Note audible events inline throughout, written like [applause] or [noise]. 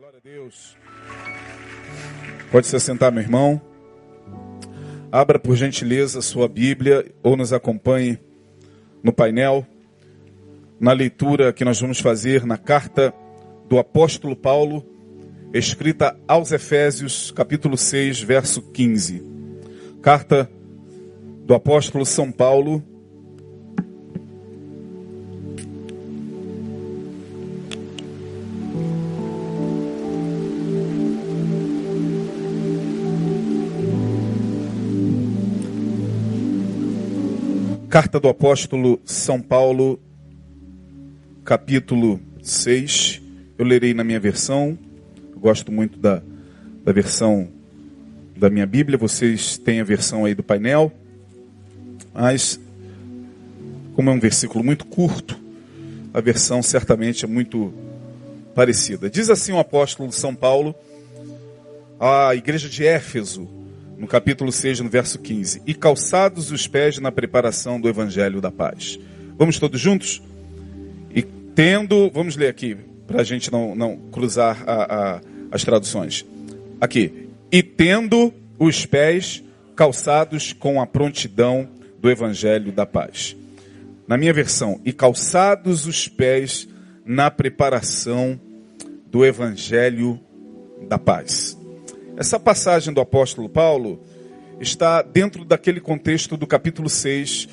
Glória a Deus. Pode se assentar, meu irmão. Abra por gentileza sua Bíblia ou nos acompanhe no painel na leitura que nós vamos fazer na carta do apóstolo Paulo, escrita aos Efésios, capítulo 6, verso 15. Carta do apóstolo São Paulo Carta do apóstolo São Paulo, capítulo 6. Eu lerei na minha versão. Eu gosto muito da, da versão da minha Bíblia. Vocês têm a versão aí do painel. Mas, como é um versículo muito curto, a versão certamente é muito parecida. Diz assim o apóstolo São Paulo à igreja de Éfeso no capítulo 6, no verso 15. E calçados os pés na preparação do evangelho da paz. Vamos todos juntos? E tendo, vamos ler aqui, para a gente não, não cruzar a, a, as traduções. Aqui. E tendo os pés calçados com a prontidão do evangelho da paz. Na minha versão, e calçados os pés na preparação do evangelho da paz. Essa passagem do apóstolo Paulo está dentro daquele contexto do capítulo 6,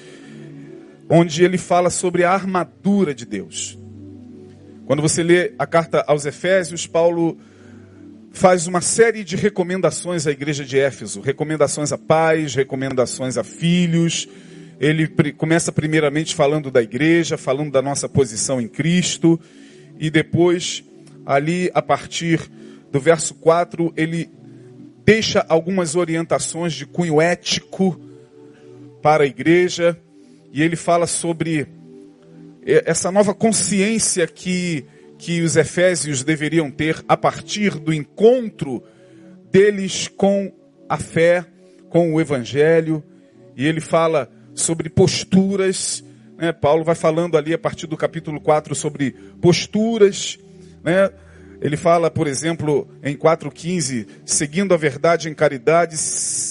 onde ele fala sobre a armadura de Deus. Quando você lê a carta aos Efésios, Paulo faz uma série de recomendações à igreja de Éfeso, recomendações a pais, recomendações a filhos. Ele começa primeiramente falando da igreja, falando da nossa posição em Cristo, e depois, ali a partir do verso 4, ele deixa algumas orientações de cunho ético para a igreja e ele fala sobre essa nova consciência que, que os efésios deveriam ter a partir do encontro deles com a fé, com o evangelho, e ele fala sobre posturas, né? Paulo vai falando ali a partir do capítulo 4 sobre posturas, né? Ele fala, por exemplo, em 4,15: seguindo a verdade em caridade,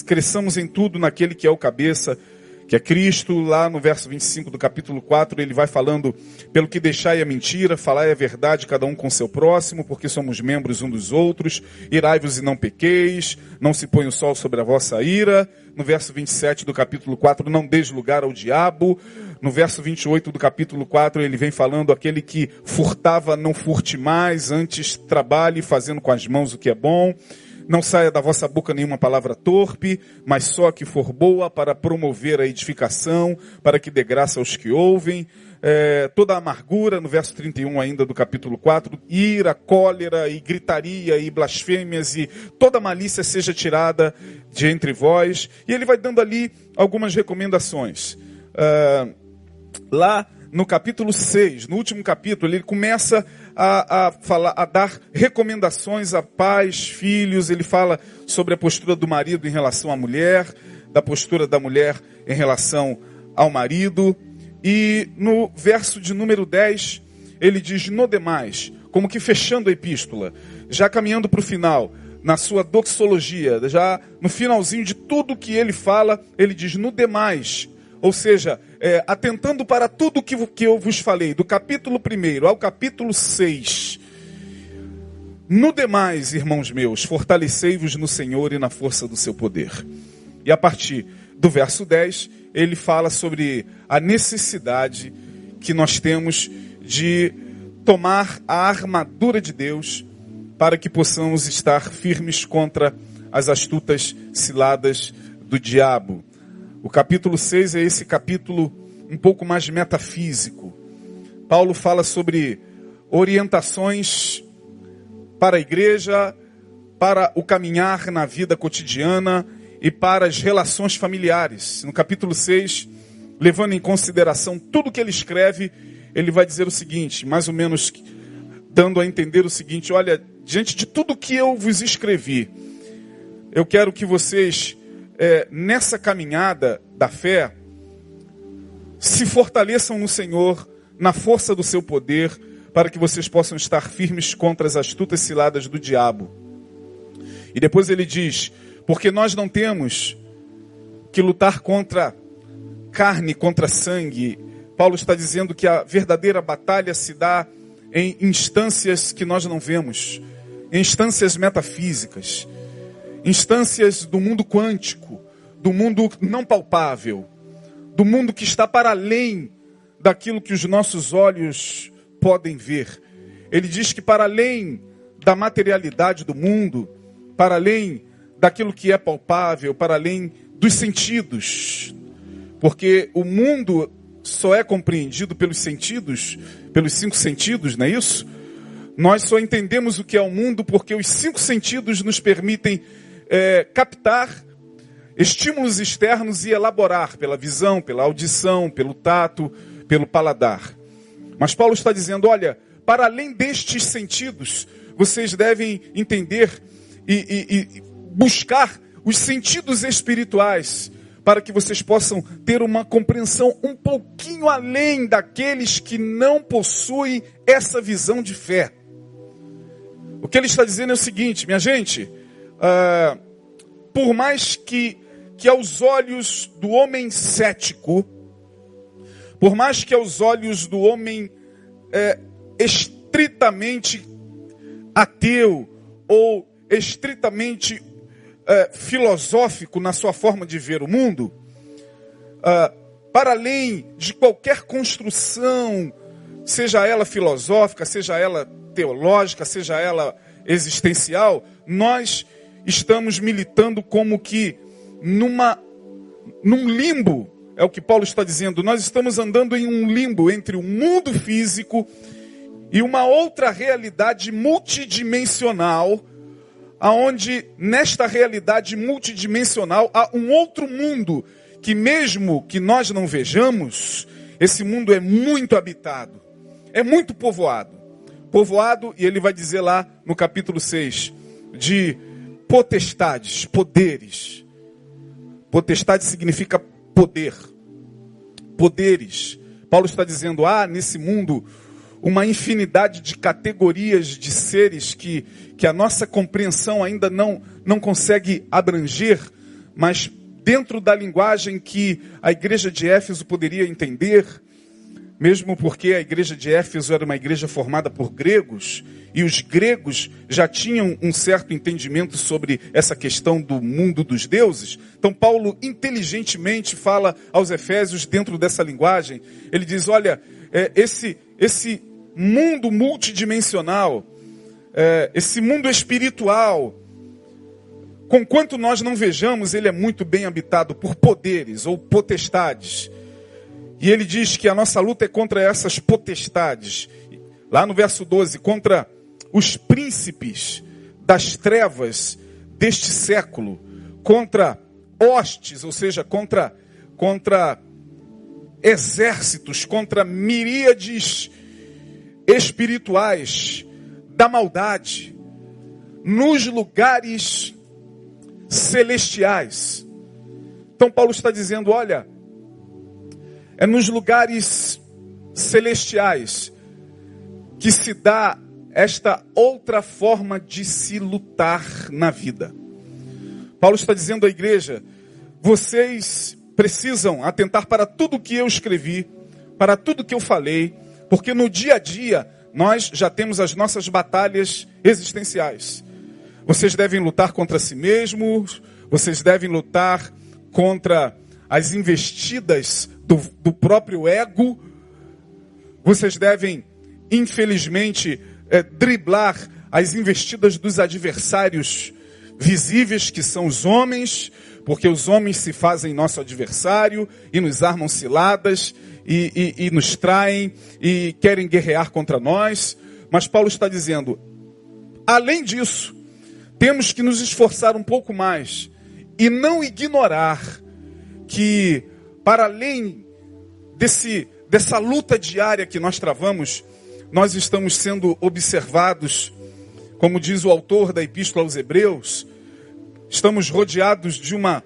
cresçamos em tudo naquele que é o cabeça, que é Cristo. Lá no verso 25 do capítulo 4, ele vai falando: pelo que deixai a mentira, falai a verdade, cada um com seu próximo, porque somos membros um dos outros. Irai-vos e não pequeis, não se põe o sol sobre a vossa ira. No verso 27 do capítulo 4, não deis lugar ao diabo. No verso 28 do capítulo 4, ele vem falando: aquele que furtava, não furte mais, antes trabalhe fazendo com as mãos o que é bom. Não saia da vossa boca nenhuma palavra torpe, mas só que for boa para promover a edificação, para que dê graça aos que ouvem. É, toda a amargura, no verso 31 ainda do capítulo 4, ira, cólera e gritaria e blasfêmias e toda malícia seja tirada de entre vós. E ele vai dando ali algumas recomendações. Uh, lá no capítulo 6, no último capítulo, ele começa a, a, falar, a dar recomendações a pais, filhos, ele fala sobre a postura do marido em relação à mulher, da postura da mulher em relação ao marido, e no verso de número 10, ele diz: No demais, como que fechando a epístola, já caminhando para o final, na sua doxologia, já no finalzinho de tudo que ele fala, ele diz: No demais, ou seja, é, atentando para tudo que, que eu vos falei, do capítulo 1 ao capítulo 6. No demais, irmãos meus, fortalecei-vos no Senhor e na força do seu poder. E a partir do verso 10, ele fala sobre a necessidade que nós temos de tomar a armadura de Deus para que possamos estar firmes contra as astutas ciladas do diabo. O capítulo 6 é esse capítulo um pouco mais metafísico. Paulo fala sobre orientações para a igreja, para o caminhar na vida cotidiana e para as relações familiares. No capítulo 6, levando em consideração tudo que ele escreve, ele vai dizer o seguinte, mais ou menos dando a entender o seguinte: olha, diante de tudo que eu vos escrevi, eu quero que vocês é, nessa caminhada da fé, se fortaleçam no Senhor, na força do seu poder, para que vocês possam estar firmes contra as astutas ciladas do diabo. E depois ele diz: porque nós não temos que lutar contra carne, contra sangue. Paulo está dizendo que a verdadeira batalha se dá em instâncias que nós não vemos, em instâncias metafísicas, instâncias do mundo quântico, do mundo não palpável, do mundo que está para além daquilo que os nossos olhos podem ver. Ele diz que para além da materialidade do mundo, para além daquilo que é palpável, para além dos sentidos, porque o mundo só é compreendido pelos sentidos, pelos cinco sentidos, não é isso? Nós só entendemos o que é o mundo porque os cinco sentidos nos permitem é, captar estímulos externos e elaborar pela visão, pela audição, pelo tato, pelo paladar. Mas Paulo está dizendo: olha, para além destes sentidos, vocês devem entender e, e, e buscar os sentidos espirituais para que vocês possam ter uma compreensão um pouquinho além daqueles que não possuem essa visão de fé. O que ele está dizendo é o seguinte, minha gente, uh, por mais que, que aos olhos do homem cético, por mais que aos olhos do homem é, estritamente ateu ou estritamente é, filosófico na sua forma de ver o mundo, é, para além de qualquer construção, seja ela filosófica, seja ela teológica, seja ela existencial, nós estamos militando como que numa num limbo é o que Paulo está dizendo. Nós estamos andando em um limbo entre o mundo físico e uma outra realidade multidimensional, aonde nesta realidade multidimensional há um outro mundo que mesmo que nós não vejamos, esse mundo é muito habitado, é muito povoado. Povoado, e ele vai dizer lá no capítulo 6, de potestades, poderes. Potestade significa poder, poderes. Paulo está dizendo: há ah, nesse mundo uma infinidade de categorias de seres que, que a nossa compreensão ainda não, não consegue abranger, mas dentro da linguagem que a igreja de Éfeso poderia entender, mesmo porque a igreja de Éfeso era uma igreja formada por gregos, e os gregos já tinham um certo entendimento sobre essa questão do mundo dos deuses. Então, Paulo inteligentemente fala aos Efésios dentro dessa linguagem. Ele diz: olha, é, esse, esse mundo multidimensional, é, esse mundo espiritual, conquanto nós não vejamos, ele é muito bem habitado por poderes ou potestades. E ele diz que a nossa luta é contra essas potestades. Lá no verso 12, contra os príncipes das trevas deste século, contra hostes, ou seja, contra, contra exércitos, contra miríades espirituais da maldade, nos lugares celestiais. Então Paulo está dizendo, olha, é nos lugares celestiais que se dá esta outra forma de se lutar na vida. Paulo está dizendo à igreja: vocês precisam atentar para tudo que eu escrevi, para tudo que eu falei, porque no dia a dia nós já temos as nossas batalhas existenciais. Vocês devem lutar contra si mesmos, vocês devem lutar contra as investidas do, do próprio ego, vocês devem, infelizmente, é, driblar as investidas dos adversários visíveis, que são os homens, porque os homens se fazem nosso adversário e nos armam ciladas e, e, e nos traem e querem guerrear contra nós. Mas Paulo está dizendo, além disso, temos que nos esforçar um pouco mais e não ignorar que, para além desse, dessa luta diária que nós travamos, nós estamos sendo observados, como diz o autor da Epístola aos Hebreus, estamos rodeados de uma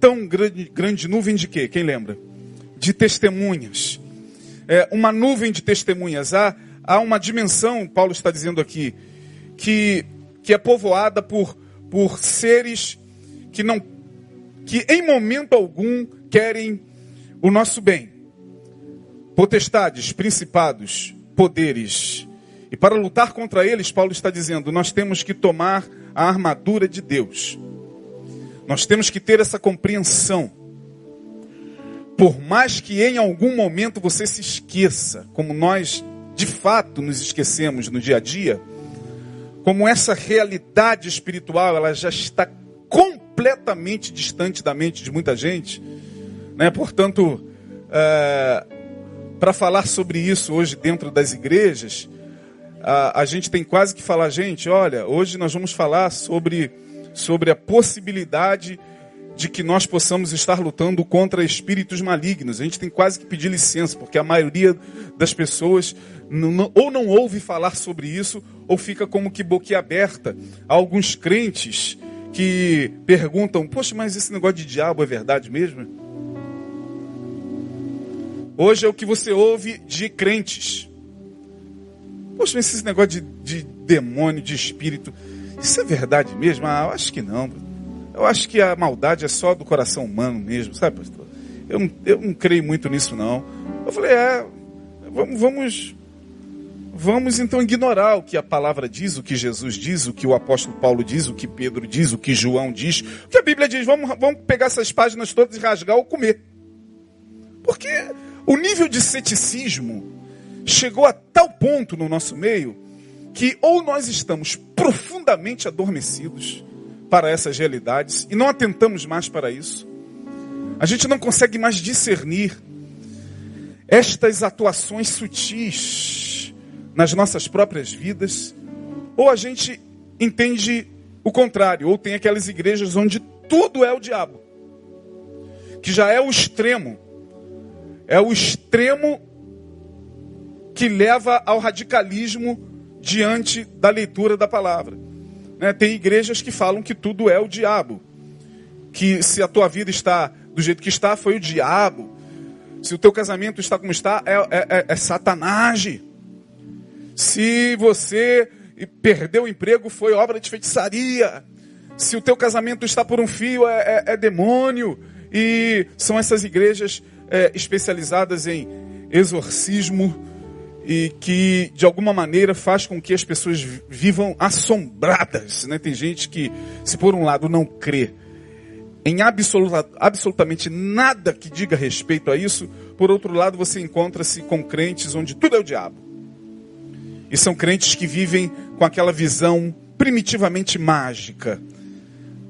tão grande, grande nuvem de quê? Quem lembra? De testemunhas. É, uma nuvem de testemunhas. Há, há uma dimensão, Paulo está dizendo aqui, que, que é povoada por, por seres que não que em momento algum querem o nosso bem. Potestades, principados, poderes. E para lutar contra eles, Paulo está dizendo, nós temos que tomar a armadura de Deus. Nós temos que ter essa compreensão. Por mais que em algum momento você se esqueça, como nós de fato nos esquecemos no dia a dia, como essa realidade espiritual ela já está completamente distante da mente de muita gente, né? Portanto, é, para falar sobre isso hoje dentro das igrejas, a, a gente tem quase que falar, gente, olha, hoje nós vamos falar sobre sobre a possibilidade de que nós possamos estar lutando contra espíritos malignos. A gente tem quase que pedir licença, porque a maioria das pessoas ou não ouve falar sobre isso, ou fica como que boquiaberta. Há alguns crentes que perguntam: Poxa, mas esse negócio de diabo é verdade mesmo? Hoje é o que você ouve de crentes. Poxa, esse negócio de, de demônio, de espírito, isso é verdade mesmo? Ah, eu acho que não. Eu acho que a maldade é só do coração humano mesmo, sabe, pastor? Eu não, eu não creio muito nisso, não. Eu falei, é, vamos, vamos Vamos então ignorar o que a palavra diz, o que Jesus diz, o que o apóstolo Paulo diz, o que Pedro diz, o que João diz, o que a Bíblia diz. Vamos, vamos pegar essas páginas todas e rasgar ou comer. Porque o nível de ceticismo chegou a tal ponto no nosso meio que ou nós estamos profundamente adormecidos para essas realidades e não atentamos mais para isso, a gente não consegue mais discernir estas atuações sutis nas nossas próprias vidas, ou a gente entende o contrário, ou tem aquelas igrejas onde tudo é o diabo, que já é o extremo, é o extremo que leva ao radicalismo diante da leitura da palavra. Né? Tem igrejas que falam que tudo é o diabo, que se a tua vida está do jeito que está, foi o diabo. Se o teu casamento está como está, é, é, é, é satanás. Se você perdeu o emprego, foi obra de feitiçaria. Se o teu casamento está por um fio, é, é, é demônio. E são essas igrejas é, especializadas em exorcismo e que de alguma maneira faz com que as pessoas vivam assombradas. Né? Tem gente que, se por um lado não crê em absoluta, absolutamente nada que diga respeito a isso, por outro lado você encontra-se com crentes onde tudo é o diabo. E são crentes que vivem com aquela visão primitivamente mágica,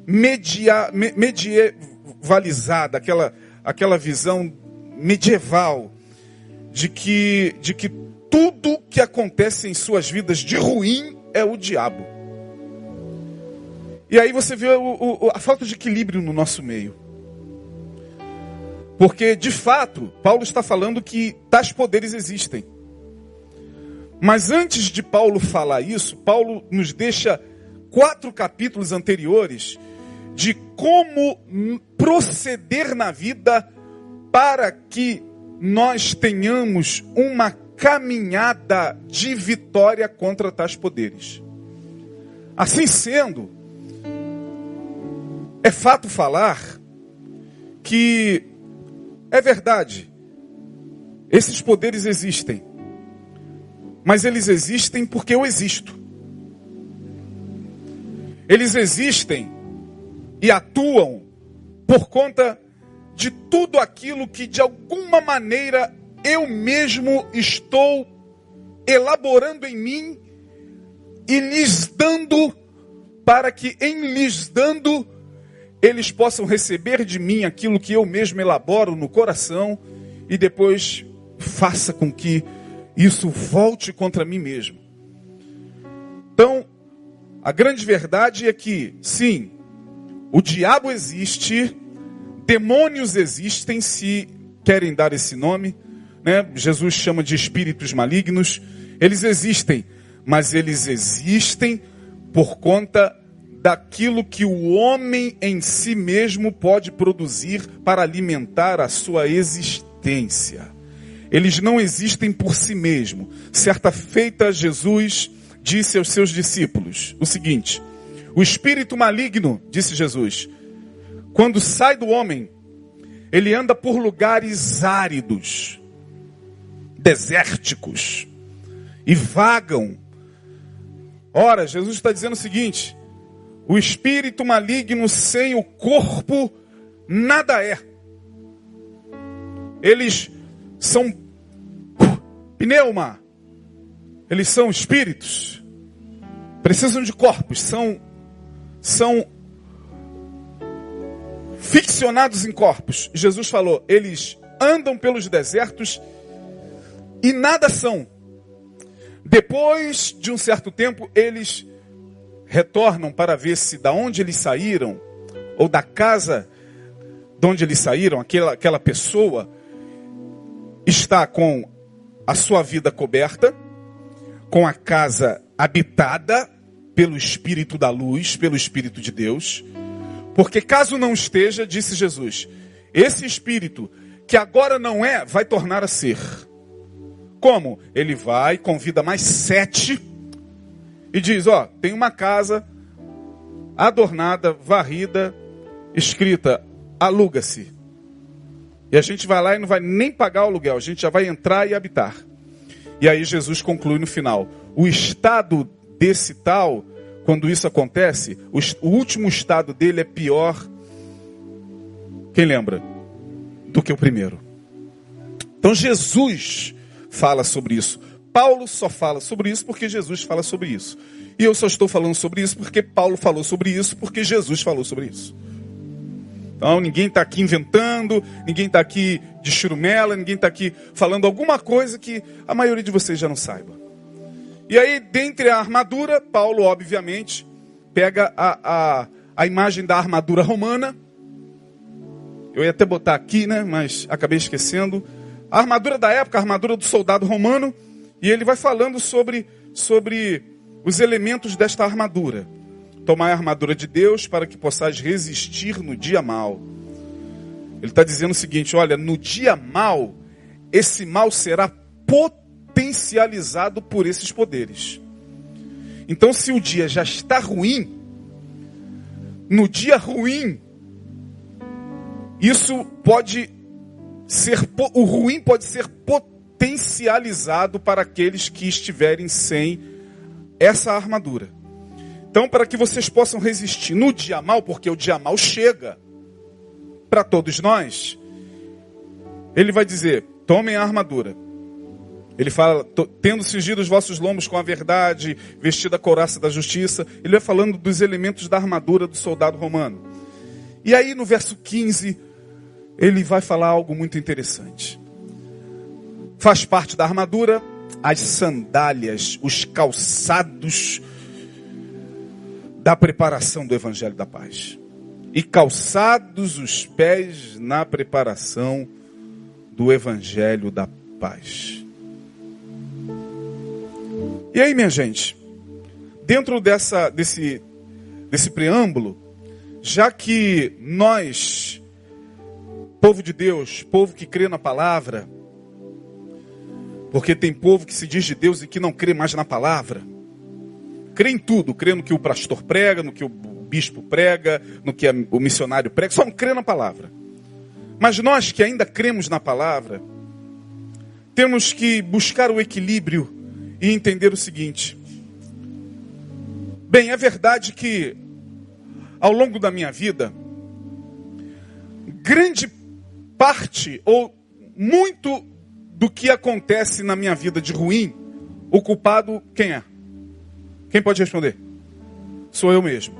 media, me, medievalizada, aquela, aquela visão medieval de que, de que tudo que acontece em suas vidas de ruim é o diabo. E aí você vê o, o, a falta de equilíbrio no nosso meio. Porque, de fato, Paulo está falando que tais poderes existem. Mas antes de Paulo falar isso, Paulo nos deixa quatro capítulos anteriores de como proceder na vida para que nós tenhamos uma caminhada de vitória contra tais poderes. Assim sendo, é fato falar que é verdade, esses poderes existem mas eles existem porque eu existo. Eles existem e atuam por conta de tudo aquilo que de alguma maneira eu mesmo estou elaborando em mim e lhes dando para que em lhes dando eles possam receber de mim aquilo que eu mesmo elaboro no coração e depois faça com que isso volte contra mim mesmo. Então, a grande verdade é que, sim, o diabo existe, demônios existem, se querem dar esse nome, né? Jesus chama de espíritos malignos, eles existem, mas eles existem por conta daquilo que o homem em si mesmo pode produzir para alimentar a sua existência. Eles não existem por si mesmo. Certa feita, Jesus disse aos seus discípulos o seguinte: O espírito maligno, disse Jesus, quando sai do homem, ele anda por lugares áridos, desérticos, e vagam. Ora, Jesus está dizendo o seguinte: o espírito maligno sem o corpo nada é. Eles são pneuma, eles são espíritos, precisam de corpos, são, são ficcionados em corpos. Jesus falou: eles andam pelos desertos e nada são. Depois de um certo tempo, eles retornam para ver se da onde eles saíram, ou da casa de onde eles saíram, aquela, aquela pessoa está com a sua vida coberta, com a casa habitada pelo Espírito da luz, pelo Espírito de Deus. Porque caso não esteja, disse Jesus, esse Espírito que agora não é, vai tornar a ser. Como? Ele vai, convida mais sete e diz: Ó, tem uma casa adornada, varrida, escrita: aluga-se. E a gente vai lá e não vai nem pagar o aluguel, a gente já vai entrar e habitar. E aí Jesus conclui no final: o estado desse tal, quando isso acontece, o, último estado dele é pior. Quem lembra? Do que o primeiro. Então Jesus fala sobre isso. Paulo só fala sobre isso porque Jesus fala sobre isso. E eu só estou falando sobre isso porque Paulo falou sobre isso, porque Jesus falou sobre isso. Então ninguém está aqui inventando, ninguém está aqui de churumela, ninguém está aqui falando alguma coisa que a maioria de vocês já não saiba. E aí, dentre a armadura, Paulo, obviamente, pega a, a, a imagem da armadura romana. Eu ia até botar aqui, né? Mas acabei esquecendo a armadura da época, a armadura do soldado romano, e ele vai falando sobre, sobre os elementos desta armadura. Tomai a armadura de Deus para que possais resistir no dia mal. Ele está dizendo o seguinte: olha, no dia mal, esse mal será potencializado por esses poderes. Então, se o dia já está ruim, no dia ruim, isso pode ser o ruim pode ser potencializado para aqueles que estiverem sem essa armadura. Então, para que vocês possam resistir no dia mal, porque o dia mal chega para todos nós, ele vai dizer: tomem a armadura. Ele fala, tendo cingido os vossos lombos com a verdade, vestida a couraça da justiça. Ele vai falando dos elementos da armadura do soldado romano. E aí no verso 15, ele vai falar algo muito interessante. Faz parte da armadura as sandálias, os calçados da preparação do evangelho da paz. E calçados os pés na preparação do evangelho da paz. E aí, minha gente, dentro dessa desse desse preâmbulo, já que nós Povo de Deus, povo que crê na palavra, porque tem povo que se diz de Deus e que não crê mais na palavra. Crê em tudo, crê no que o pastor prega, no que o bispo prega, no que o missionário prega, só não crê na palavra. Mas nós que ainda cremos na palavra, temos que buscar o equilíbrio e entender o seguinte. Bem, é verdade que ao longo da minha vida, grande parte ou muito do que acontece na minha vida de ruim, o culpado quem é? Quem pode responder? Sou eu mesmo.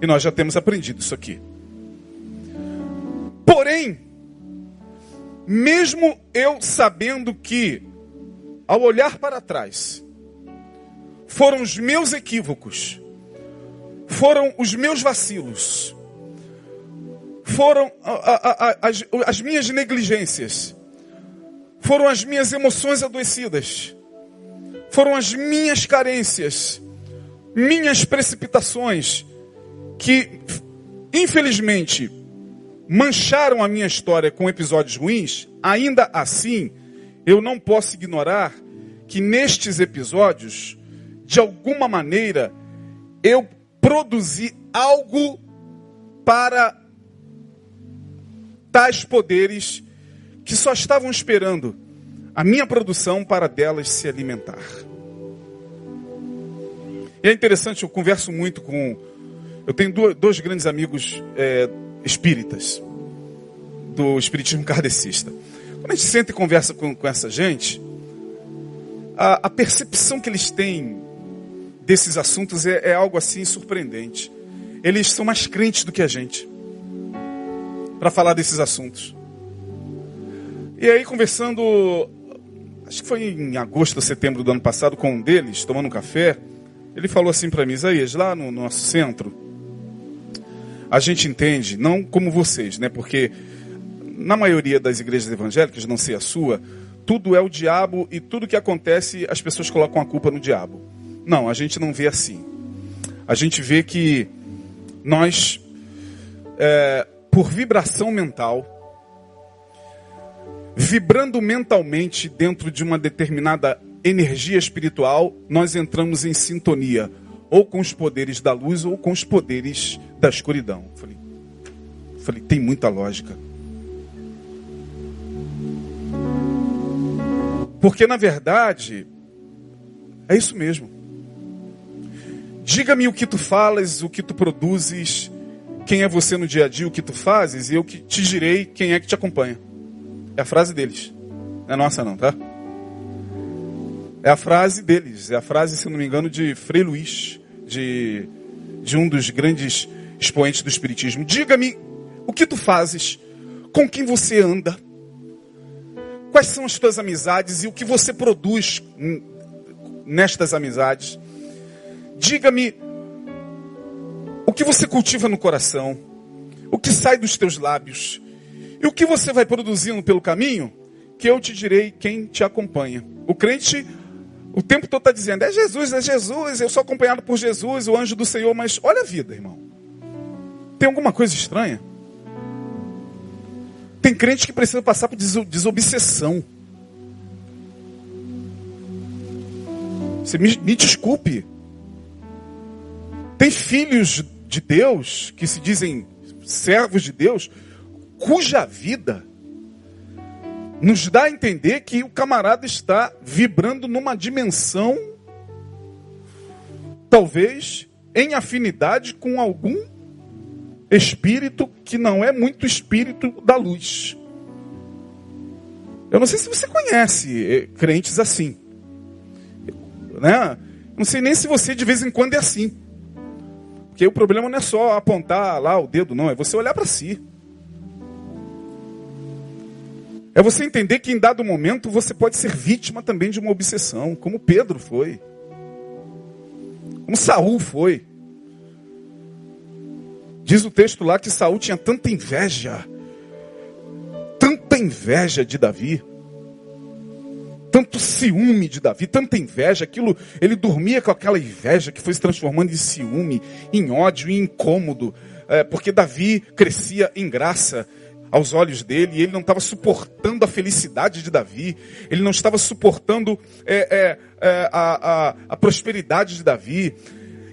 E nós já temos aprendido isso aqui. Porém, mesmo eu sabendo que, ao olhar para trás, foram os meus equívocos, foram os meus vacilos, foram a, a, a, as, as minhas negligências, foram as minhas emoções adoecidas, foram as minhas carências, minhas precipitações, que infelizmente mancharam a minha história com episódios ruins, ainda assim, eu não posso ignorar que nestes episódios, de alguma maneira, eu produzi algo para tais poderes que só estavam esperando a minha produção para delas se alimentar. E é interessante, eu converso muito com. Eu tenho dois grandes amigos é, espíritas, do espiritismo [laughs] kardecista. Quando a gente senta e conversa com, com essa gente, a, a, percepção que eles têm desses assuntos é, é algo assim surpreendente. Eles são mais crentes do que a gente para falar desses assuntos. E aí, conversando, acho que foi em agosto ou setembro do ano passado, com um deles, tomando um café, ele falou assim para mim, Isaías, lá no nosso centro, a gente entende, não como vocês, né? Porque na maioria das igrejas evangélicas, não sei a sua, tudo é o diabo e tudo que acontece as pessoas colocam a culpa no diabo. Não, a gente não vê assim. A gente vê que nós, é, por vibração mental, vibrando mentalmente dentro de uma determinada energia espiritual, nós entramos em sintonia, ou com os poderes da luz ou com os poderes da escuridão. Falei, falei tem muita lógica. Porque na verdade, é isso mesmo. Diga-me o que tu falas, o que tu produzes, quem é você no dia a dia, o que tu fazes, e eu que te direi quem é que te acompanha. É a frase deles. Não é nossa não, tá? É a frase deles. É a frase, se não me engano, de Frei Luiz, de, de um dos grandes expoentes do Espiritismo. Diga-me o que tu fazes, com quem você anda, quais são as tuas amizades e o que você produz nestas amizades. Diga-me o que você cultiva no coração, o que sai dos teus lábios. E o que você vai produzindo pelo caminho, que eu te direi quem te acompanha. O crente, o tempo todo está dizendo: é Jesus, é Jesus, eu sou acompanhado por Jesus, o anjo do Senhor, mas olha a vida, irmão. Tem alguma coisa estranha? Tem crente que precisa passar por desobsessão. Você me, me desculpe. Tem filhos de Deus que se dizem servos de Deus, cuja vida nos dá a entender que o camarada está vibrando numa dimensão, talvez em afinidade com algum espírito que não é muito espírito da luz. Eu não sei se você conhece eh, crentes assim. Né? Não sei nem se você de vez em quando é assim. Porque o problema não é só apontar lá o dedo, não, é você olhar para si. É você entender que em dado momento você pode ser vítima também de uma obsessão, como Pedro foi. Como Saul foi. Diz o texto lá que Saul tinha tanta inveja, tanta inveja de Davi, tanto ciúme de Davi, tanta inveja, aquilo, ele dormia com aquela inveja que foi se transformando em ciúme, em ódio, em incômodo, é, porque Davi crescia em graça, aos olhos dele, e ele não estava suportando a felicidade de Davi, ele não estava suportando é, é, é, a, a, a, prosperidade de Davi.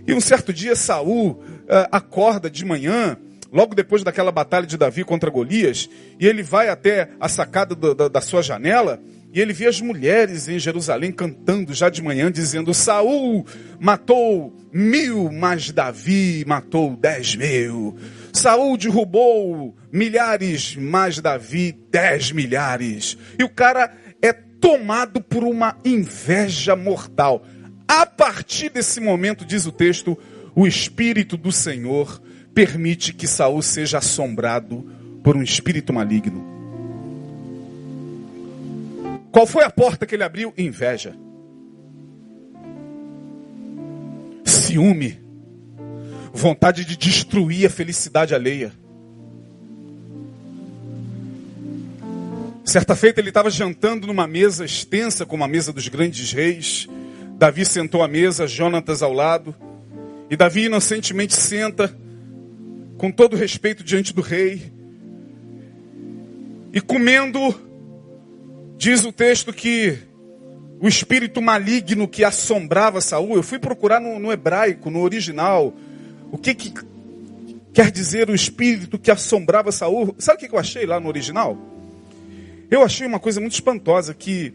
E um certo dia Saul é, acorda de manhã, logo depois daquela batalha de Davi contra Golias, e ele vai até a sacada do, da, da sua janela, e ele vê as mulheres em Jerusalém cantando já de manhã, dizendo: Saul matou mil, mas Davi matou dez mil. Saul derrubou milhares, mas Davi dez milhares. E o cara é tomado por uma inveja mortal. A partir desse momento, diz o texto, o Espírito do Senhor permite que Saul seja assombrado por um espírito maligno. Qual foi a porta que ele abriu? Inveja. Ciúme. Vontade de destruir a felicidade alheia. Certa feita ele estava jantando numa mesa extensa, como a mesa dos grandes reis. Davi sentou à mesa, Jonatas ao lado. E Davi inocentemente senta, com todo respeito diante do rei. E comendo Diz o texto que o espírito maligno que assombrava Saul, eu fui procurar no, no hebraico, no original, o que, que quer dizer o espírito que assombrava Saul. Sabe o que eu achei lá no original? Eu achei uma coisa muito espantosa que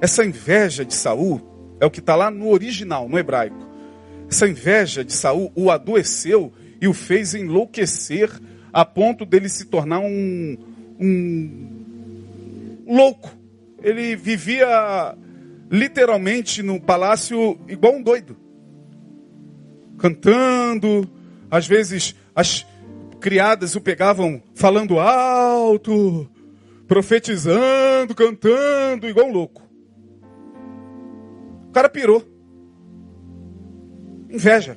essa inveja de Saul é o que está lá no original, no hebraico. Essa inveja de Saul o adoeceu e o fez enlouquecer a ponto dele se tornar um, um louco. Ele vivia literalmente no palácio igual um doido. Cantando, às vezes as criadas o pegavam falando alto, profetizando, cantando, igual um louco. O cara pirou. Inveja.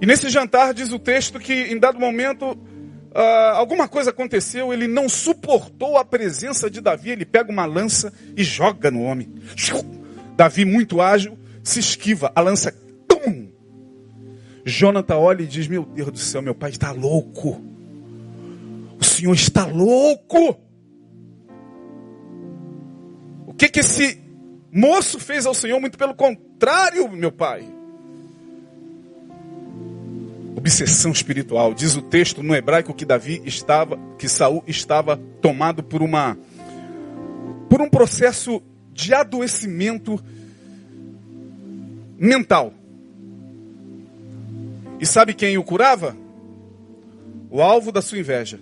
E nesse jantar diz o texto que em dado momento uh, alguma coisa aconteceu, ele não suportou a presença de Davi, ele pega uma lança e joga no homem. Davi, muito ágil, se esquiva, a lança, tum! Jonathan olha e diz: Meu Deus do céu, meu pai está louco. O senhor está louco. O que que esse moço fez ao senhor? Muito pelo contrário, meu pai obsessão espiritual. Diz o texto no hebraico que Davi estava, que Saul estava tomado por uma por um processo de adoecimento mental. E sabe quem o curava? O alvo da sua inveja.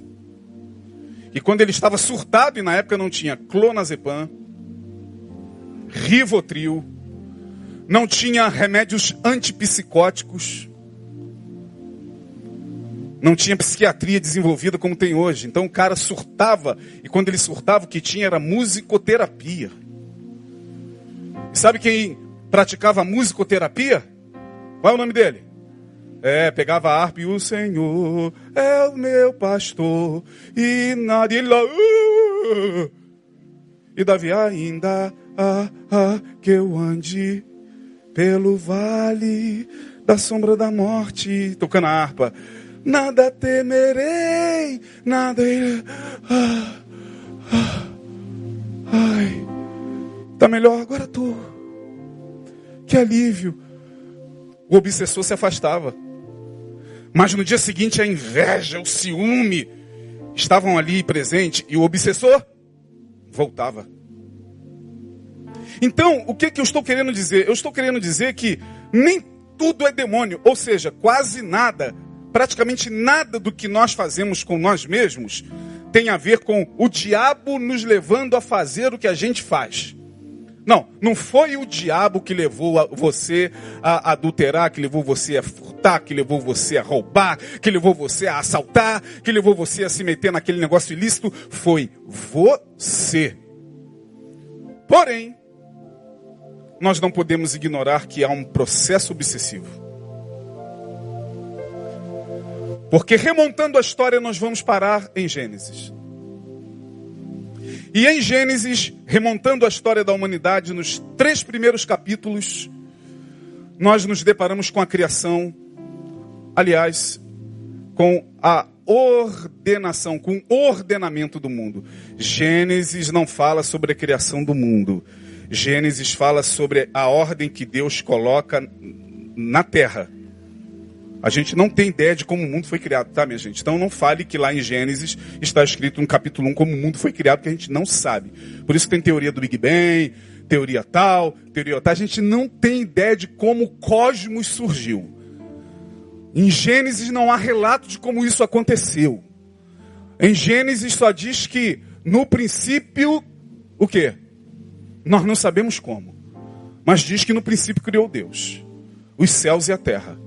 E quando ele estava surtado, e na época não tinha clonazepam, rivotril, não tinha remédios antipsicóticos, não tinha psiquiatria desenvolvida como tem hoje. Então o cara surtava, e quando ele surtava, o que tinha era musicoterapia. E sabe quem praticava musicoterapia? Qual é o nome dele? É, pegava a harpa e o Senhor é o meu pastor. E nada, e ele lá. Uh, e Davi ainda ah, ah, que eu ande pelo vale da sombra da morte, tocando a harpa nada temerei, nada irei. Ah, ah, ai, tá melhor agora tô. Que alívio. O obsessor se afastava. Mas no dia seguinte a inveja, o ciúme estavam ali presentes e o obsessor voltava. Então, o que, que eu estou querendo dizer? Eu estou querendo dizer que nem tudo é demônio, ou seja, quase nada praticamente nada do que nós fazemos com nós mesmos tem a ver com o diabo nos levando a fazer o que a gente faz. Não, não foi o diabo que levou você a adulterar, que levou você a furtar, que levou você a roubar, que levou você a assaltar, que levou você a se meter naquele negócio ilícito. Foi você. Porém, nós não podemos ignorar que há um processo obsessivo. Porque remontando a história, nós vamos parar em Gênesis. E em Gênesis, remontando a história da humanidade, nos três primeiros capítulos, nós nos deparamos com a criação, aliás, com a ordenação, com o ordenamento do mundo. Gênesis não fala sobre a criação do mundo. Gênesis fala sobre a ordem que Deus coloca na terra. A gente não tem ideia de como o mundo foi criado, tá, minha gente? Então não fale que lá em Gênesis está escrito no capítulo 1 como o mundo foi criado, que a gente não sabe. Por isso tem teoria do Big Bang, teoria tal, teoria tal. A gente não tem ideia de como o cosmos surgiu. Em Gênesis não há relato de como isso aconteceu. Em Gênesis só diz que no princípio, o quê? Nós não sabemos como. Mas diz que no princípio criou Deus, os céus e a terra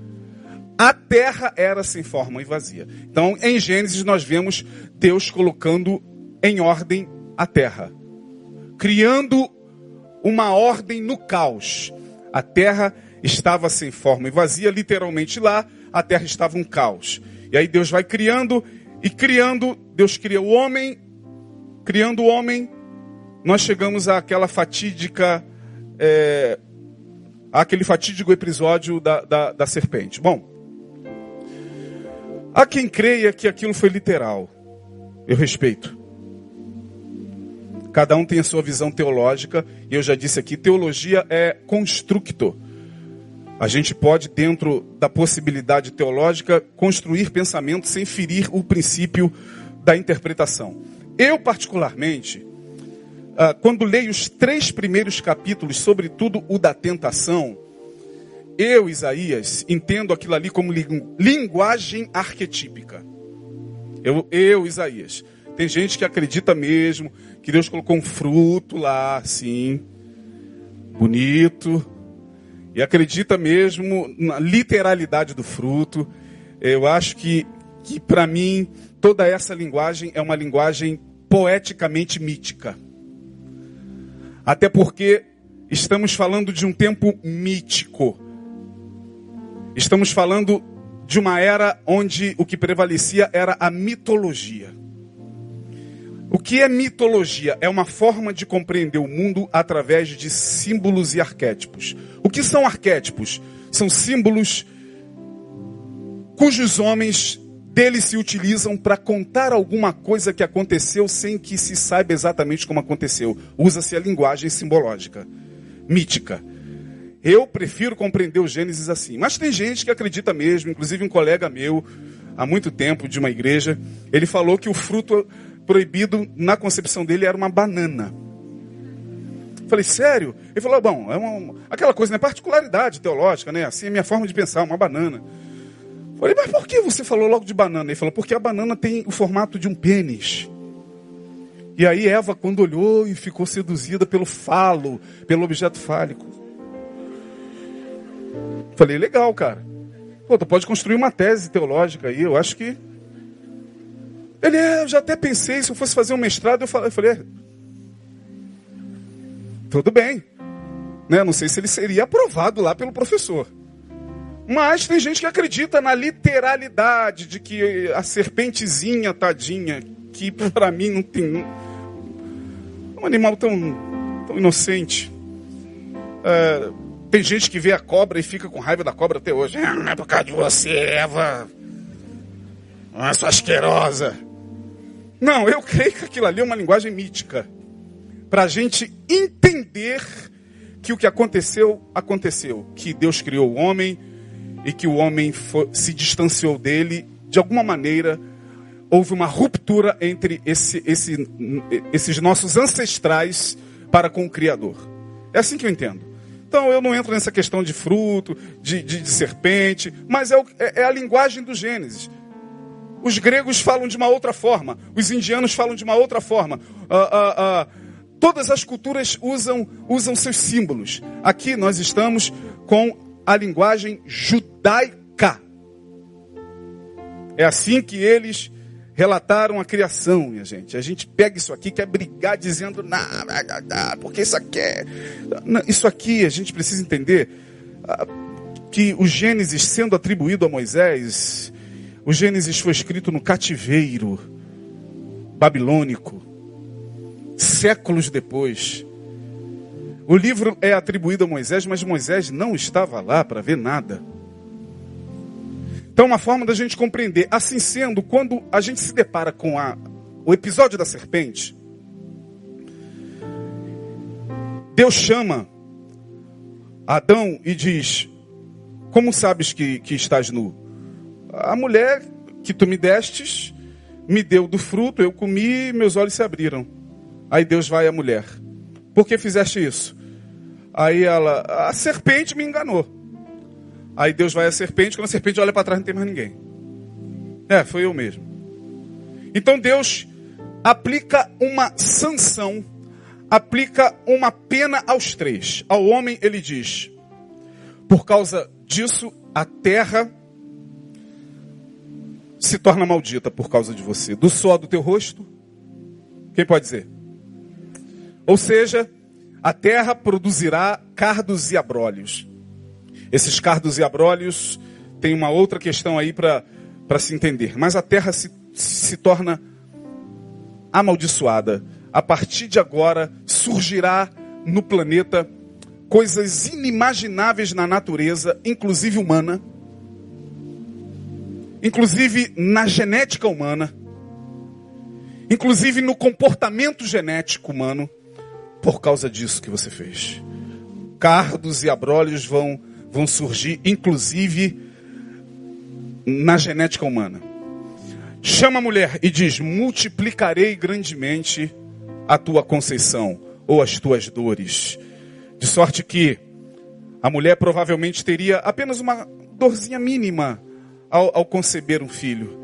a terra era sem forma e vazia. Então, em Gênesis, nós vemos Deus colocando em ordem a terra, criando uma ordem no caos. A terra estava sem forma e vazia, literalmente lá, a terra estava um caos. E aí Deus vai criando e criando, Deus cria o homem, criando o homem, nós chegamos àquela fatídica, é, àquele fatídico episódio da, da, da serpente. Bom, Há quem creia que aquilo foi literal. Eu respeito. Cada um tem a sua visão teológica, e eu já disse aqui, teologia é constructo. A gente pode, dentro da possibilidade teológica, construir pensamento sem ferir o princípio da interpretação. Eu, particularmente, quando leio os três primeiros capítulos, sobretudo o da tentação, eu, Isaías, entendo aquilo ali como linguagem arquetípica. Eu, eu, Isaías. Tem gente que acredita mesmo que Deus colocou um fruto lá, assim, bonito, e acredita mesmo na literalidade do fruto. Eu acho que, que para mim, toda essa linguagem é uma linguagem poeticamente mítica. Até porque estamos falando de um tempo mítico. Estamos falando de uma era onde o que prevalecia era a mitologia. O que é mitologia? É uma forma de compreender o mundo através de símbolos e arquétipos. O que são arquétipos? São símbolos cujos homens deles se utilizam para contar alguma coisa que aconteceu sem que se saiba exatamente como aconteceu. Usa-se a linguagem simbológica, mítica. Eu prefiro compreender o Gênesis assim. Mas tem gente que acredita mesmo, inclusive um colega meu, há muito tempo, de uma igreja, ele falou que o fruto proibido na concepção dele era uma banana. Falei, sério? Ele falou, bom, é uma, aquela coisa, né? Particularidade teológica, né? Assim é a minha forma de pensar, uma banana. Falei, mas por que você falou logo de banana? Ele falou, porque a banana tem o formato de um pênis. E aí Eva, quando olhou e ficou seduzida pelo falo, pelo objeto fálico. Falei, legal, cara. Pô, tu pode construir uma tese teológica aí, eu acho que ele, é, eu já até pensei, se eu fosse fazer um mestrado, eu falei, eu falei é, tudo bem. Né? Não sei se ele seria aprovado lá pelo professor. Mas tem gente que acredita na literalidade de que a serpentezinha, tadinha, que para mim não tem. Um animal tão, tão inocente. É, tem gente que vê a cobra e fica com raiva da cobra até hoje. Ah, não é por causa de você, Eva. Uma sua asquerosa. Não, eu creio que aquilo ali é uma linguagem mítica. Para a gente entender que o que aconteceu, aconteceu. Que Deus criou o homem e que o homem foi, se distanciou dele. De alguma maneira, houve uma ruptura entre esse, esse, esses nossos ancestrais para com o Criador. É assim que eu entendo. Então eu não entro nessa questão de fruto, de, de, de serpente, mas é, o, é, é a linguagem do Gênesis. Os gregos falam de uma outra forma, os indianos falam de uma outra forma. Ah, ah, ah, todas as culturas usam, usam seus símbolos. Aqui nós estamos com a linguagem judaica. É assim que eles relataram a criação, minha gente. A gente pega isso aqui, quer brigar dizendo, não, porque isso aqui é. Isso aqui a gente precisa entender que o Gênesis sendo atribuído a Moisés o Gênesis foi escrito no cativeiro babilônico, séculos depois. O livro é atribuído a Moisés, mas Moisés não estava lá para ver nada. Então, uma forma da gente compreender. Assim sendo, quando a gente se depara com a, o episódio da serpente, Deus chama Adão e diz: Como sabes que, que estás nu? A mulher que tu me destes me deu do fruto, eu comi e meus olhos se abriram. Aí Deus vai à mulher. Por que fizeste isso? Aí ela, a serpente me enganou. Aí Deus vai à serpente, quando a serpente olha para trás não tem mais ninguém. É, foi eu mesmo. Então Deus aplica uma sanção, aplica uma pena aos três. Ao homem ele diz: por causa disso a terra se torna maldita por causa de você. Do suor do teu rosto, quem pode dizer? Ou seja, a terra produzirá cardos e abrolhos. Esses cardos e abrolhos tem uma outra questão aí para se entender. Mas a terra se, se torna amaldiçoada. A partir de agora surgirá no planeta coisas inimagináveis na natureza, inclusive humana inclusive na genética humana, inclusive no comportamento genético humano, por causa disso que você fez. Cardos e abrolhos vão, vão surgir, inclusive na genética humana. Chama a mulher e diz: multiplicarei grandemente a tua conceição ou as tuas dores. De sorte que a mulher provavelmente teria apenas uma dorzinha mínima ao, ao conceber um filho.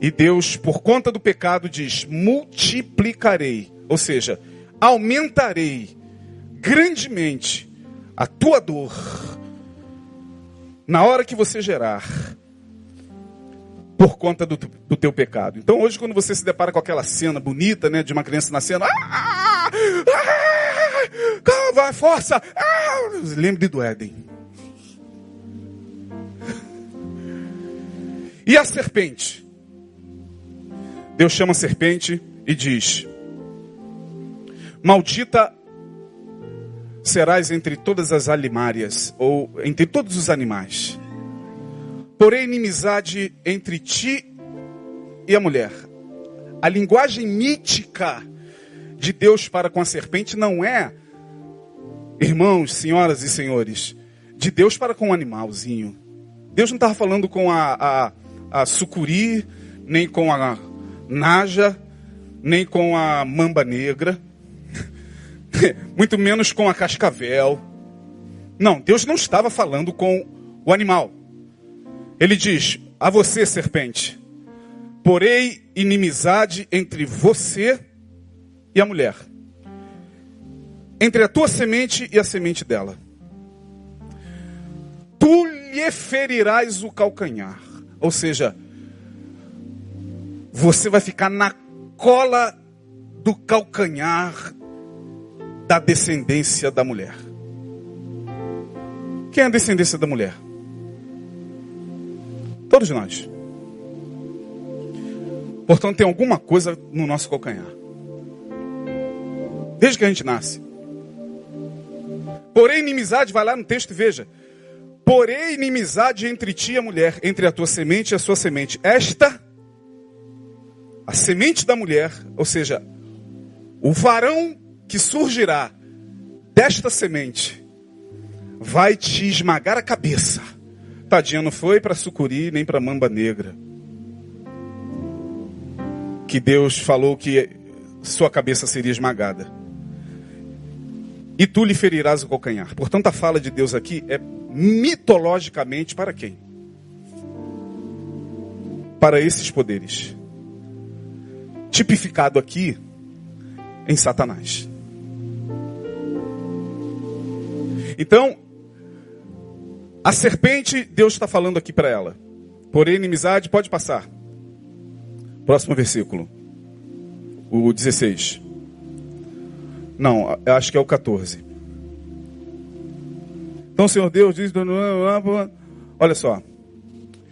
E Deus, por conta do pecado, diz: multiplicarei, ou seja, aumentarei grandemente a tua dor na hora que você gerar por conta do, do teu pecado. Então hoje quando você se depara com aquela cena bonita, né, de uma criança nascendo, ah, ah, vai, força, ah, lembre do Éden. E a serpente? Deus chama a serpente e diz: Maldita serás entre todas as alimárias, ou entre todos os animais. Porém, inimizade entre ti e a mulher. A linguagem mítica de Deus para com a serpente não é, irmãos, senhoras e senhores, de Deus para com o animalzinho. Deus não estava falando com a, a, a sucuri, nem com a naja, nem com a mamba negra, [laughs] muito menos com a cascavel. Não, Deus não estava falando com o animal. Ele diz: A você, serpente, porei inimizade entre você e a mulher, entre a tua semente e a semente dela. Tu lhe ferirás o calcanhar. Ou seja, você vai ficar na cola do calcanhar da descendência da mulher. Quem é a descendência da mulher? Todos nós. Portanto, tem alguma coisa no nosso calcanhar. Desde que a gente nasce. Porém, inimizade, vai lá no texto e veja. Porém, inimizade entre ti e a mulher, entre a tua semente e a sua semente. Esta, a semente da mulher, ou seja, o varão que surgirá desta semente, vai te esmagar a cabeça Tadinha não foi para sucuri nem para mamba negra. Que Deus falou que sua cabeça seria esmagada. E tu lhe ferirás o calcanhar. Portanto, a fala de Deus aqui é mitologicamente para quem? Para esses poderes. Tipificado aqui em Satanás. Então, a serpente, Deus está falando aqui para ela. Porém, inimizade, pode passar. Próximo versículo. O 16. Não, acho que é o 14. Então o Senhor Deus diz. Olha só.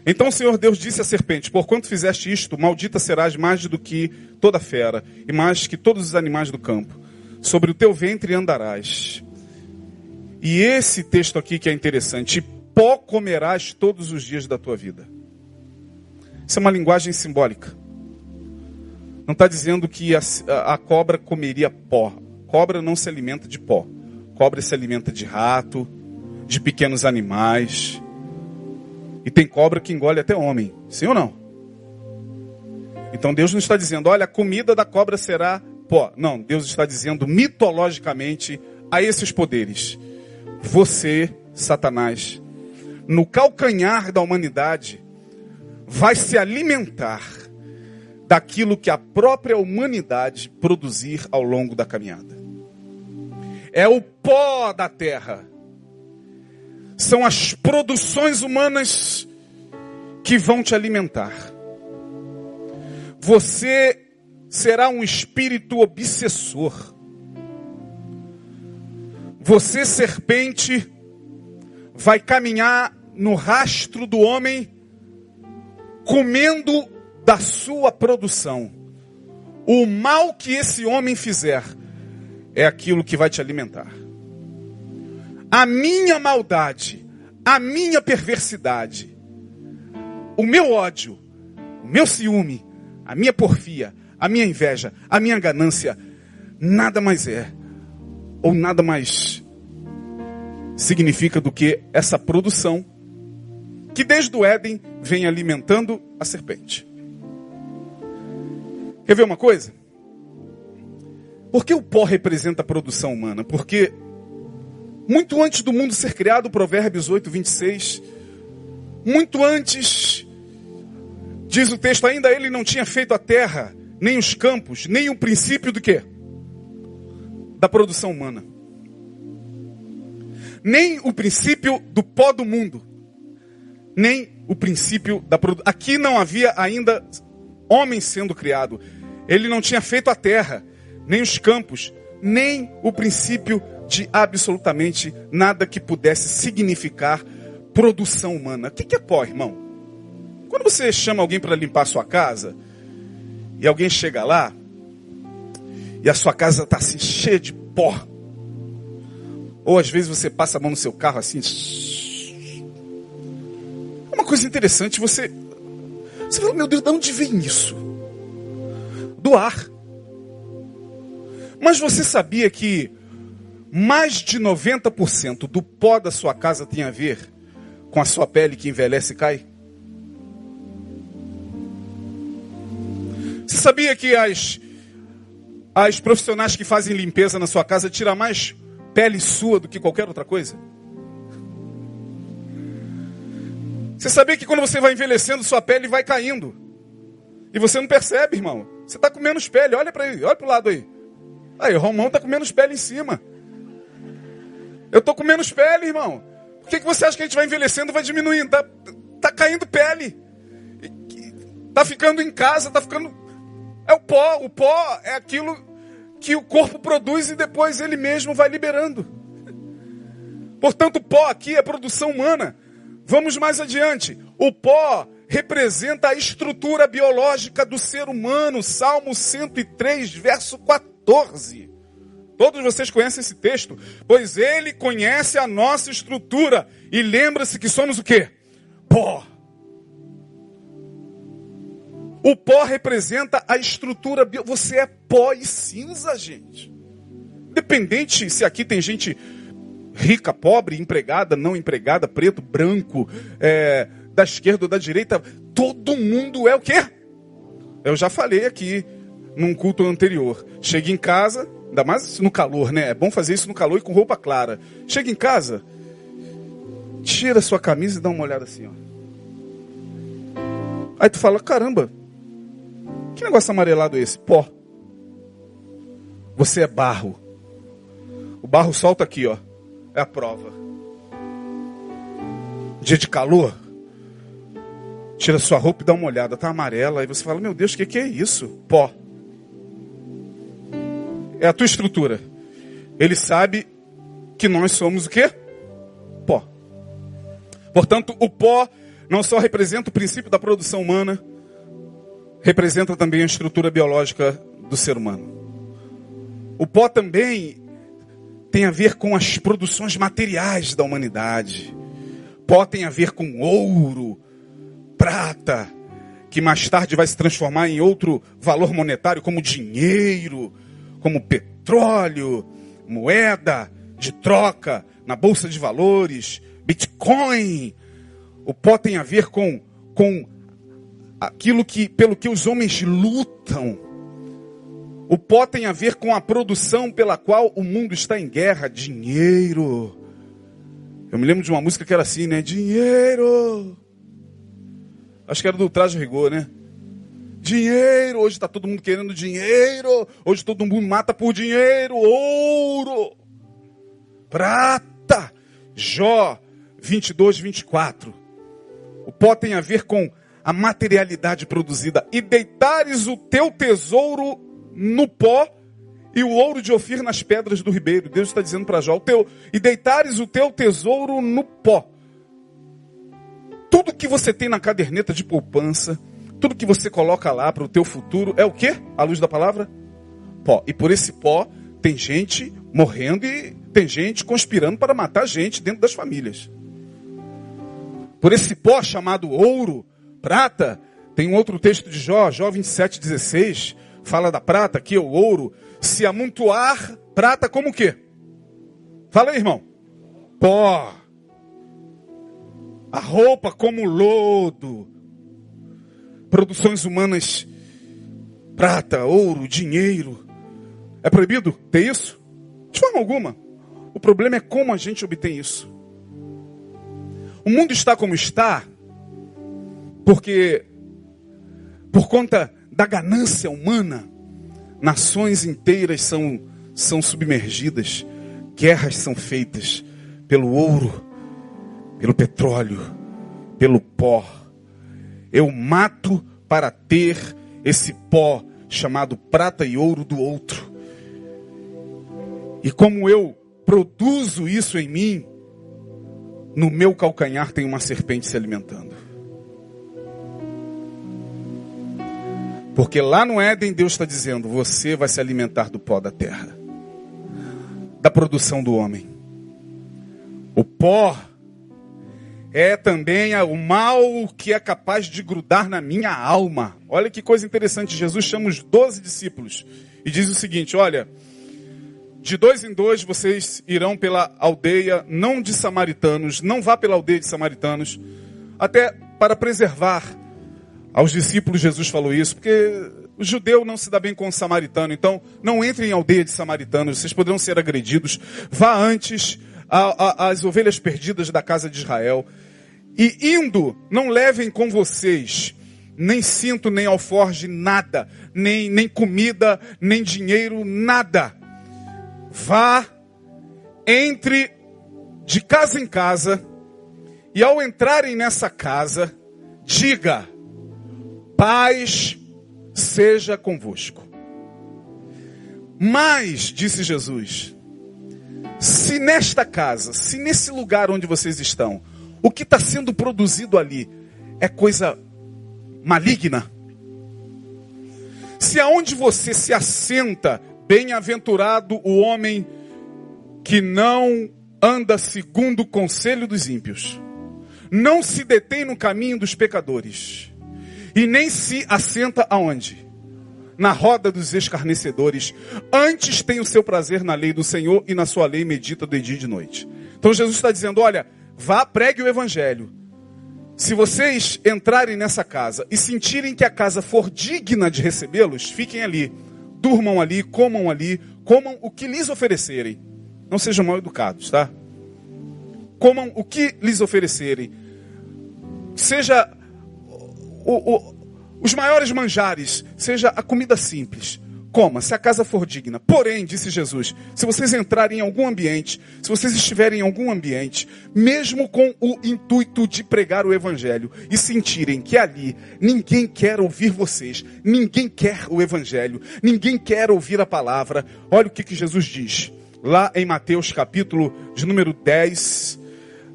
Então o Senhor Deus disse à serpente: Porquanto fizeste isto, maldita serás mais do que toda fera, e mais que todos os animais do campo. Sobre o teu ventre andarás. E esse texto aqui que é interessante: pó comerás todos os dias da tua vida. Isso é uma linguagem simbólica. Não está dizendo que a, a, cobra comeria pó. Cobra não se alimenta de pó. Cobra se alimenta de rato, de pequenos animais. E tem cobra que engole até homem. Sim ou não? Então Deus não está dizendo, olha, a comida da cobra será pó. Não, Deus está dizendo mitologicamente a esses poderes. Você, Satanás, no calcanhar da humanidade, vai se alimentar daquilo que a própria humanidade produzir ao longo da caminhada. É o pó da terra. São as produções humanas que vão te alimentar. Você será um espírito obsessor. Você, serpente, vai caminhar no rastro do homem, comendo da sua produção. O mal que esse homem fizer é aquilo que vai te alimentar. A minha maldade, a minha perversidade, o meu ódio, o meu ciúme, a minha porfia, a minha inveja, a minha ganância, nada mais é, ou nada mais significa do que essa produção que desde o Éden vem alimentando a serpente. Quer ver uma coisa? Por que o pó representa a produção humana? Porque muito antes do mundo ser criado, Provérbios 8, 26, muito antes, diz o texto, ainda ele não tinha feito a terra, nem os campos, nem o princípio do quê? Da produção humana. Nem o princípio do pó do mundo. Nem o princípio da produção. Aqui não havia ainda homem sendo criado. Ele não tinha feito a terra, nem os campos, nem o princípio de absolutamente nada que pudesse significar produção humana. O que é pó, irmão? Quando você chama alguém para limpar sua casa, e alguém chega lá, e a sua casa está assim, cheia de pó. Ou às vezes você passa a mão no seu carro assim. É uma coisa interessante, você. Você fala, meu Deus, de onde vem isso? Do ar. Mas você sabia que mais de 90% do pó da sua casa tem a ver com a sua pele que envelhece e cai? Você sabia que as, as profissionais que fazem limpeza na sua casa tiram mais pele sua do que qualquer outra coisa? Você sabia que quando você vai envelhecendo, sua pele vai caindo? E você não percebe, irmão. Você está com menos pele, olha para ele, olha para o lado aí. Aí, o Romão está com menos pele em cima. Eu estou com menos pele, irmão. Por que, que você acha que a gente vai envelhecendo vai diminuindo? Está tá caindo pele. Está ficando em casa, está ficando. É o pó. O pó é aquilo que o corpo produz e depois ele mesmo vai liberando. Portanto, pó aqui é produção humana. Vamos mais adiante. O pó representa a estrutura biológica do ser humano. Salmo 103, verso 14. 14. Todos vocês conhecem esse texto, pois ele conhece a nossa estrutura e lembra-se que somos o quê? Pó. O pó representa a estrutura, você é pó e cinza, gente. Independente se aqui tem gente rica, pobre, empregada, não empregada, preto, branco, é, da esquerda ou da direita, todo mundo é o quê? Eu já falei aqui, num culto anterior. Chega em casa, ainda mais no calor, né? É bom fazer isso no calor e com roupa clara. Chega em casa, tira sua camisa e dá uma olhada assim, ó. Aí tu fala, caramba, que negócio amarelado é esse? Pó. Você é barro. O barro solta aqui, ó. É a prova. Dia de calor, tira sua roupa e dá uma olhada, tá amarela. Aí você fala, meu Deus, o que, que é isso? Pó é a tua estrutura. Ele sabe que nós somos o quê? Pó. Portanto, o pó não só representa o princípio da produção humana, representa também a estrutura biológica do ser humano. O pó também tem a ver com as produções materiais da humanidade. Pó tem a ver com ouro, prata, que mais tarde vai se transformar em outro valor monetário, como dinheiro, como petróleo, moeda de troca na bolsa de valores, Bitcoin. O pó tem a ver com, com aquilo que pelo que os homens lutam. O pó tem a ver com a produção pela qual o mundo está em guerra, dinheiro. Eu me lembro de uma música que era assim, né? Dinheiro. Acho que era do Traje Rigor, né? Dinheiro, hoje está todo mundo querendo dinheiro. Hoje todo mundo mata por dinheiro. Ouro, prata. Jó 22, 24. O pó tem a ver com a materialidade produzida. E deitares o teu tesouro no pó e o ouro de Ofir nas pedras do ribeiro. Deus está dizendo para Jó: o teu, e deitares o teu tesouro no pó. Tudo que você tem na caderneta de poupança, tudo que você coloca lá para o teu futuro é o que? À luz da palavra? Pó. E por esse pó tem gente morrendo e tem gente conspirando para matar gente dentro das famílias. Por esse pó chamado ouro, prata, tem um outro texto de Jó, Jó 27, 16. fala da prata aqui, o ouro, se amontoar prata como o quê? Fala aí, irmão. Pó. A roupa como lodo. Produções humanas, prata, ouro, dinheiro. É proibido ter isso? De forma alguma. O problema é como a gente obtém isso. O mundo está como está, porque, por conta da ganância humana, nações inteiras são, são submergidas, guerras são feitas pelo ouro, pelo petróleo, pelo pó. Eu mato para ter esse pó chamado prata e ouro do outro. E como eu produzo isso em mim, no meu calcanhar tem uma serpente se alimentando. Porque lá no Éden, Deus está dizendo: você vai se alimentar do pó da terra, da produção do homem. O pó é também o mal que é capaz de grudar na minha alma. Olha que coisa interessante. Jesus chama os doze discípulos e diz o seguinte: Olha, de dois em dois vocês irão pela aldeia, não de samaritanos, não vá pela aldeia de samaritanos, até para preservar aos discípulos Jesus falou isso, porque o judeu não se dá bem com o samaritano, então não entre em aldeia de samaritanos, vocês poderão ser agredidos. Vá antes às ovelhas perdidas da casa de Israel. E indo, não levem com vocês nem cinto, nem alforge, nada, nem, nem comida, nem dinheiro, nada Vá, entre de casa em casa, e ao entrarem nessa casa, diga: paz seja convosco. Mas, disse Jesus, se nesta casa, se nesse lugar onde vocês estão, o que está sendo produzido ali é coisa maligna, se aonde você se assenta Bem-aventurado o homem que não anda segundo o conselho dos ímpios, não se detém no caminho dos pecadores, e nem se assenta aonde? Na roda dos escarnecedores, antes tem o seu prazer na lei do Senhor e na sua lei medita de dia e de noite. Então Jesus está dizendo: olha, vá, pregue o evangelho. Se vocês entrarem nessa casa e sentirem que a casa for digna de recebê-los, fiquem ali durmam ali, comam ali, comam o que lhes oferecerem. Não sejam mal educados, tá? Comam o que lhes oferecerem. Seja o, o, os maiores manjares, seja a comida simples. Coma, se a casa for digna. Porém, disse Jesus, se vocês entrarem em algum ambiente, se vocês estiverem em algum ambiente, mesmo com o intuito de pregar o evangelho e sentirem que ali ninguém quer ouvir vocês, ninguém quer o evangelho, ninguém quer ouvir a palavra, olha o que, que Jesus diz. Lá em Mateus capítulo de número 10,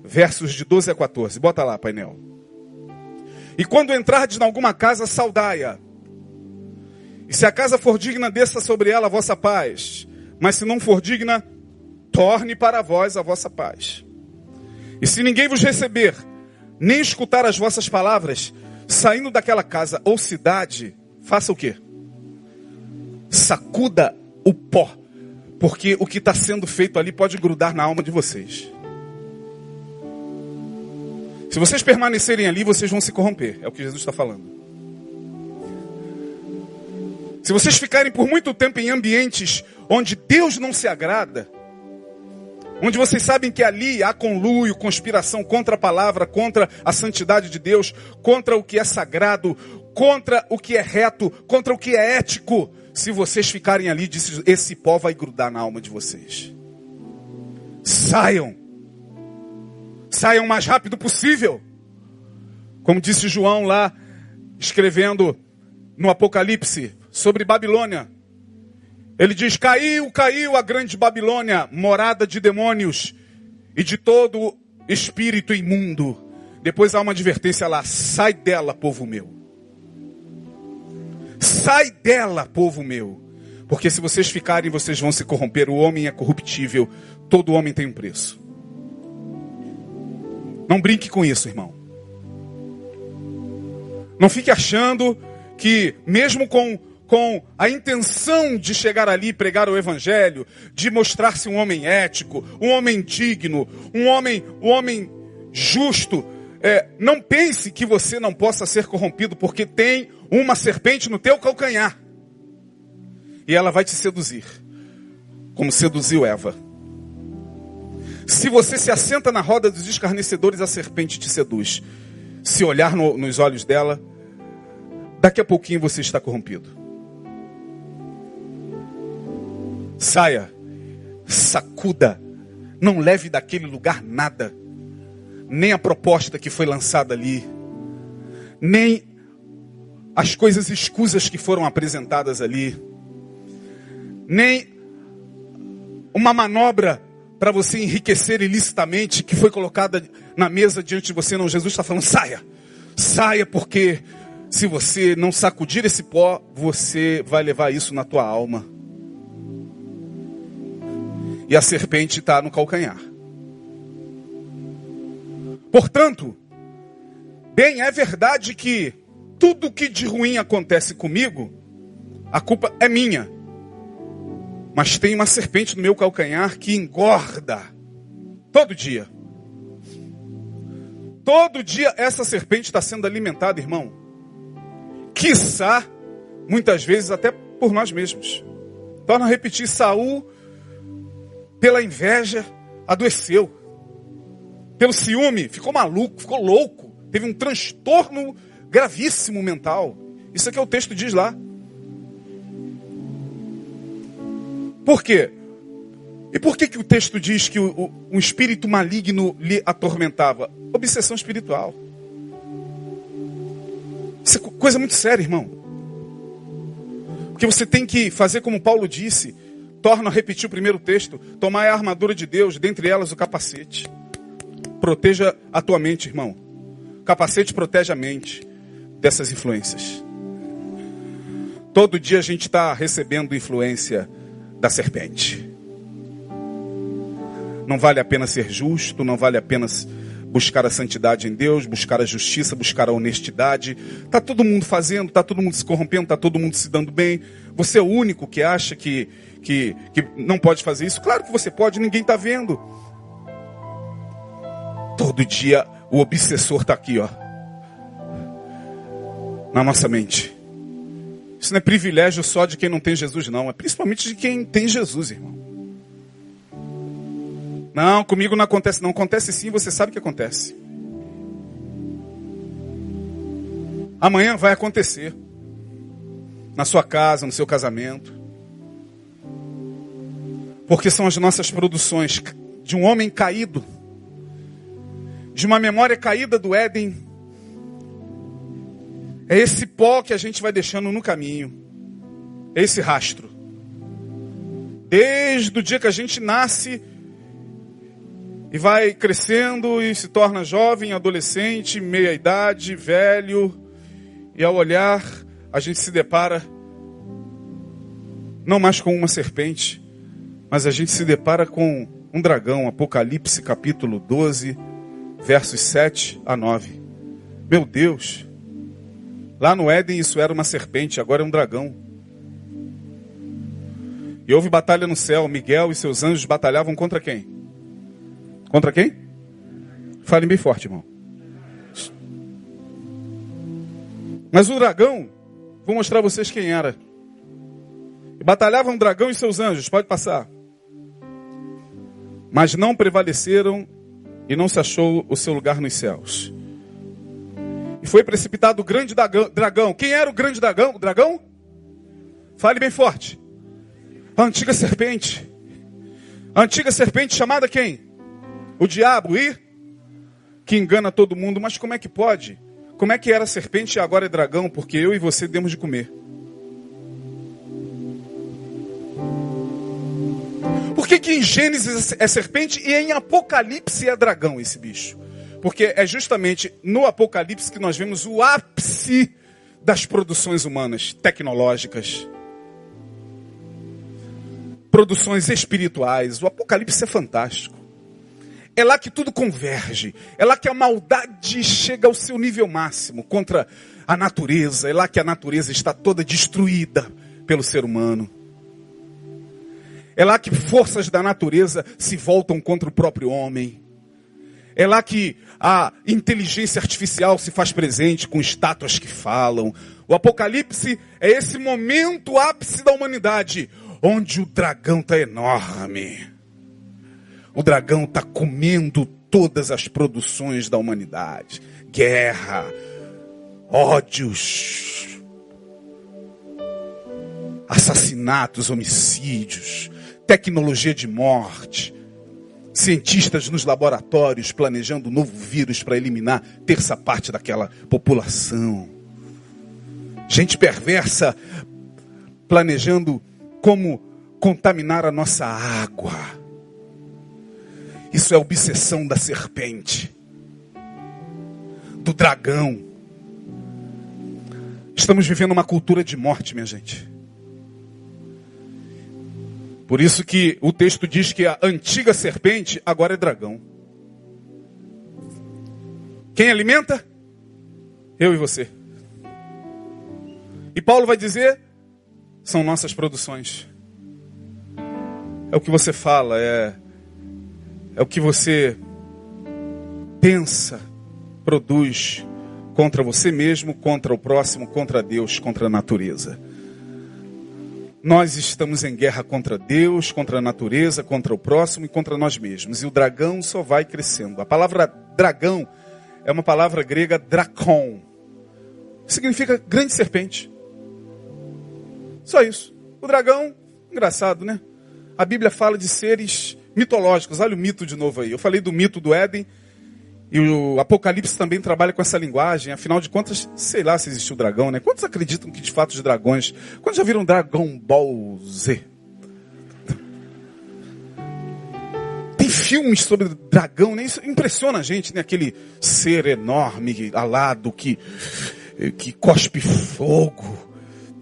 versos de 12 a 14. Bota lá, painel. E quando entrardes em alguma casa, saudai-a. E se a casa for digna, desça sobre ela a vossa paz. Mas se não for digna, torne para vós a vossa paz. E se ninguém vos receber, nem escutar as vossas palavras, saindo daquela casa ou cidade, faça o quê? Sacuda o pó, porque o que está sendo feito ali pode grudar na alma de vocês. Se vocês permanecerem ali, vocês vão se corromper, é o que Jesus está falando. Se vocês ficarem por muito tempo em ambientes onde Deus não se agrada, onde vocês sabem que ali há conluio, conspiração contra a palavra, contra a santidade de Deus, contra o que é sagrado, contra o que é reto, contra o que é ético, se vocês ficarem ali, esse pó vai grudar na alma de vocês. Saiam. Saiam o mais rápido possível. Como disse João lá, escrevendo no Apocalipse, sobre Babilônia. Ele diz: Caiu, caiu a grande Babilônia, morada de demônios e de todo espírito imundo. Depois há uma advertência lá: sai dela, povo meu. Sai dela, povo meu. Porque se vocês ficarem, vocês vão se corromper. O homem é corruptível, todo homem tem um preço. Não brinque com isso, irmão. Não fique achando que, mesmo com com a intenção de chegar ali e pregar o evangelho, de mostrar-se um homem ético, um homem digno, um homem, um homem justo. É, não pense que você não possa ser corrompido, porque tem uma serpente no teu calcanhar. E ela vai te seduzir, como seduziu Eva. Se você se assenta na roda dos escarnecedores, a serpente te seduz. Se olhar no, nos olhos dela, daqui a pouquinho você está corrompido. Saia, sacuda, não leve daquele lugar nada, nem a proposta que foi lançada ali, nem as coisas escusas que foram apresentadas ali, nem uma manobra para você enriquecer ilicitamente que foi colocada na mesa diante de você. Não, Jesus está falando, saia, saia, porque se você não sacudir esse pó, você vai levar isso na tua alma. E a serpente está no calcanhar. Portanto, bem, é verdade que tudo que de ruim acontece comigo, a culpa é minha. Mas tem uma serpente no meu calcanhar que engorda todo dia. Todo dia essa serpente está sendo alimentada, irmão. Quiçá, muitas vezes até por nós mesmos. Torna a repetir, Saul, pela inveja, adoeceu. Pelo ciúme, ficou maluco, ficou louco. Teve um transtorno gravíssimo mental. Isso é que o texto diz lá. Por quê? E por que, que o texto diz que o, o, um espírito maligno lhe atormentava? Obsessão espiritual. Isso é coisa muito séria, irmão. Porque você tem que fazer como Paulo disse. Torna a repetir o primeiro texto. Tomar a armadura de Deus, dentre elas o capacete. Proteja a tua mente, irmão. Capacete protege a mente dessas influências. Todo dia a gente está recebendo influência da serpente. Não vale a pena ser justo, não vale a pena buscar a santidade em Deus, buscar a justiça, buscar a honestidade. Tá todo mundo fazendo, tá todo mundo se corrompendo, tá todo mundo se dando bem. Você é o único que acha que, que, que não pode fazer isso? Claro que você pode, ninguém está vendo. Todo dia o obsessor está aqui, ó, na nossa mente. Isso não é privilégio só de quem não tem Jesus, não. É principalmente de quem tem Jesus, irmão. Não, comigo não acontece. Não acontece sim, você sabe que acontece. Amanhã vai acontecer. Na sua casa, no seu casamento. Porque são as nossas produções de um homem caído. De uma memória caída do Éden é esse pó que a gente vai deixando no caminho. É esse rastro. Desde o dia que a gente nasce e vai crescendo e se torna jovem, adolescente, meia idade, velho, e ao olhar a gente se depara não mais com uma serpente, mas a gente se depara com um dragão, Apocalipse capítulo 12, versos 7 a 9. Meu Deus, Lá no Éden isso era uma serpente, agora é um dragão. E houve batalha no céu. Miguel e seus anjos batalhavam contra quem? Contra quem? Falem bem forte, irmão. Mas o dragão, vou mostrar a vocês quem era. Batalhavam o dragão e seus anjos, pode passar. Mas não prevaleceram e não se achou o seu lugar nos céus. E foi precipitado o grande dragão. Quem era o grande dragão? O dragão? Fale bem forte. A antiga serpente. A antiga serpente chamada quem? O diabo e que engana todo mundo. Mas como é que pode? Como é que era serpente e agora é dragão? Porque eu e você demos de comer. Por que, que em Gênesis é serpente e em Apocalipse é dragão esse bicho? Porque é justamente no Apocalipse que nós vemos o ápice das produções humanas, tecnológicas, produções espirituais. O Apocalipse é fantástico. É lá que tudo converge. É lá que a maldade chega ao seu nível máximo contra a natureza. É lá que a natureza está toda destruída pelo ser humano. É lá que forças da natureza se voltam contra o próprio homem. É lá que a inteligência artificial se faz presente com estátuas que falam. O Apocalipse é esse momento ápice da humanidade, onde o dragão está enorme. O dragão está comendo todas as produções da humanidade. Guerra, ódios, assassinatos, homicídios, tecnologia de morte, cientistas nos laboratórios planejando um novo vírus para eliminar terça parte daquela população. Gente perversa planejando como contaminar a nossa água. Isso é obsessão da serpente, do dragão. Estamos vivendo uma cultura de morte, minha gente. Por isso que o texto diz que a antiga serpente agora é dragão. Quem alimenta? Eu e você. E Paulo vai dizer: são nossas produções. É o que você fala, é, é o que você pensa, produz contra você mesmo, contra o próximo, contra Deus, contra a natureza. Nós estamos em guerra contra Deus, contra a natureza, contra o próximo e contra nós mesmos. E o dragão só vai crescendo. A palavra dragão é uma palavra grega dracon. Significa grande serpente. Só isso. O dragão, engraçado, né? A Bíblia fala de seres mitológicos. Olha o mito de novo aí. Eu falei do mito do Éden. E o Apocalipse também trabalha com essa linguagem. Afinal de contas, sei lá se existiu dragão, né? Quantos acreditam que de fato os dragões. Quantos já viram Dragon Ball Z? Tem filmes sobre dragão, né? Isso impressiona a gente, né? Aquele ser enorme, alado, que, que cospe fogo.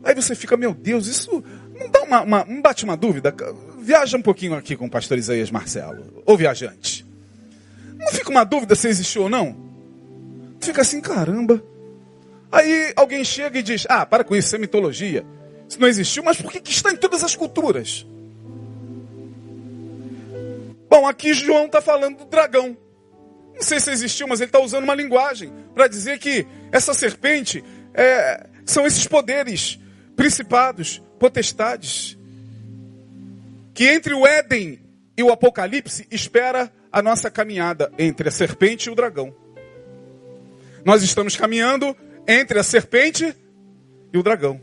Aí você fica, meu Deus, isso não dá uma, uma, não bate uma dúvida? Viaja um pouquinho aqui com o pastor Isaías Marcelo, ou viajante. Não fica uma dúvida se existiu ou não? Fica assim, caramba. Aí alguém chega e diz: Ah, para com isso, isso é mitologia. Isso não existiu, mas por que, que está em todas as culturas? Bom, aqui João está falando do dragão. Não sei se existiu, mas ele está usando uma linguagem para dizer que essa serpente é, são esses poderes, principados, potestades, que entre o Éden e o Apocalipse espera a nossa caminhada entre a serpente e o dragão. Nós estamos caminhando entre a serpente e o dragão.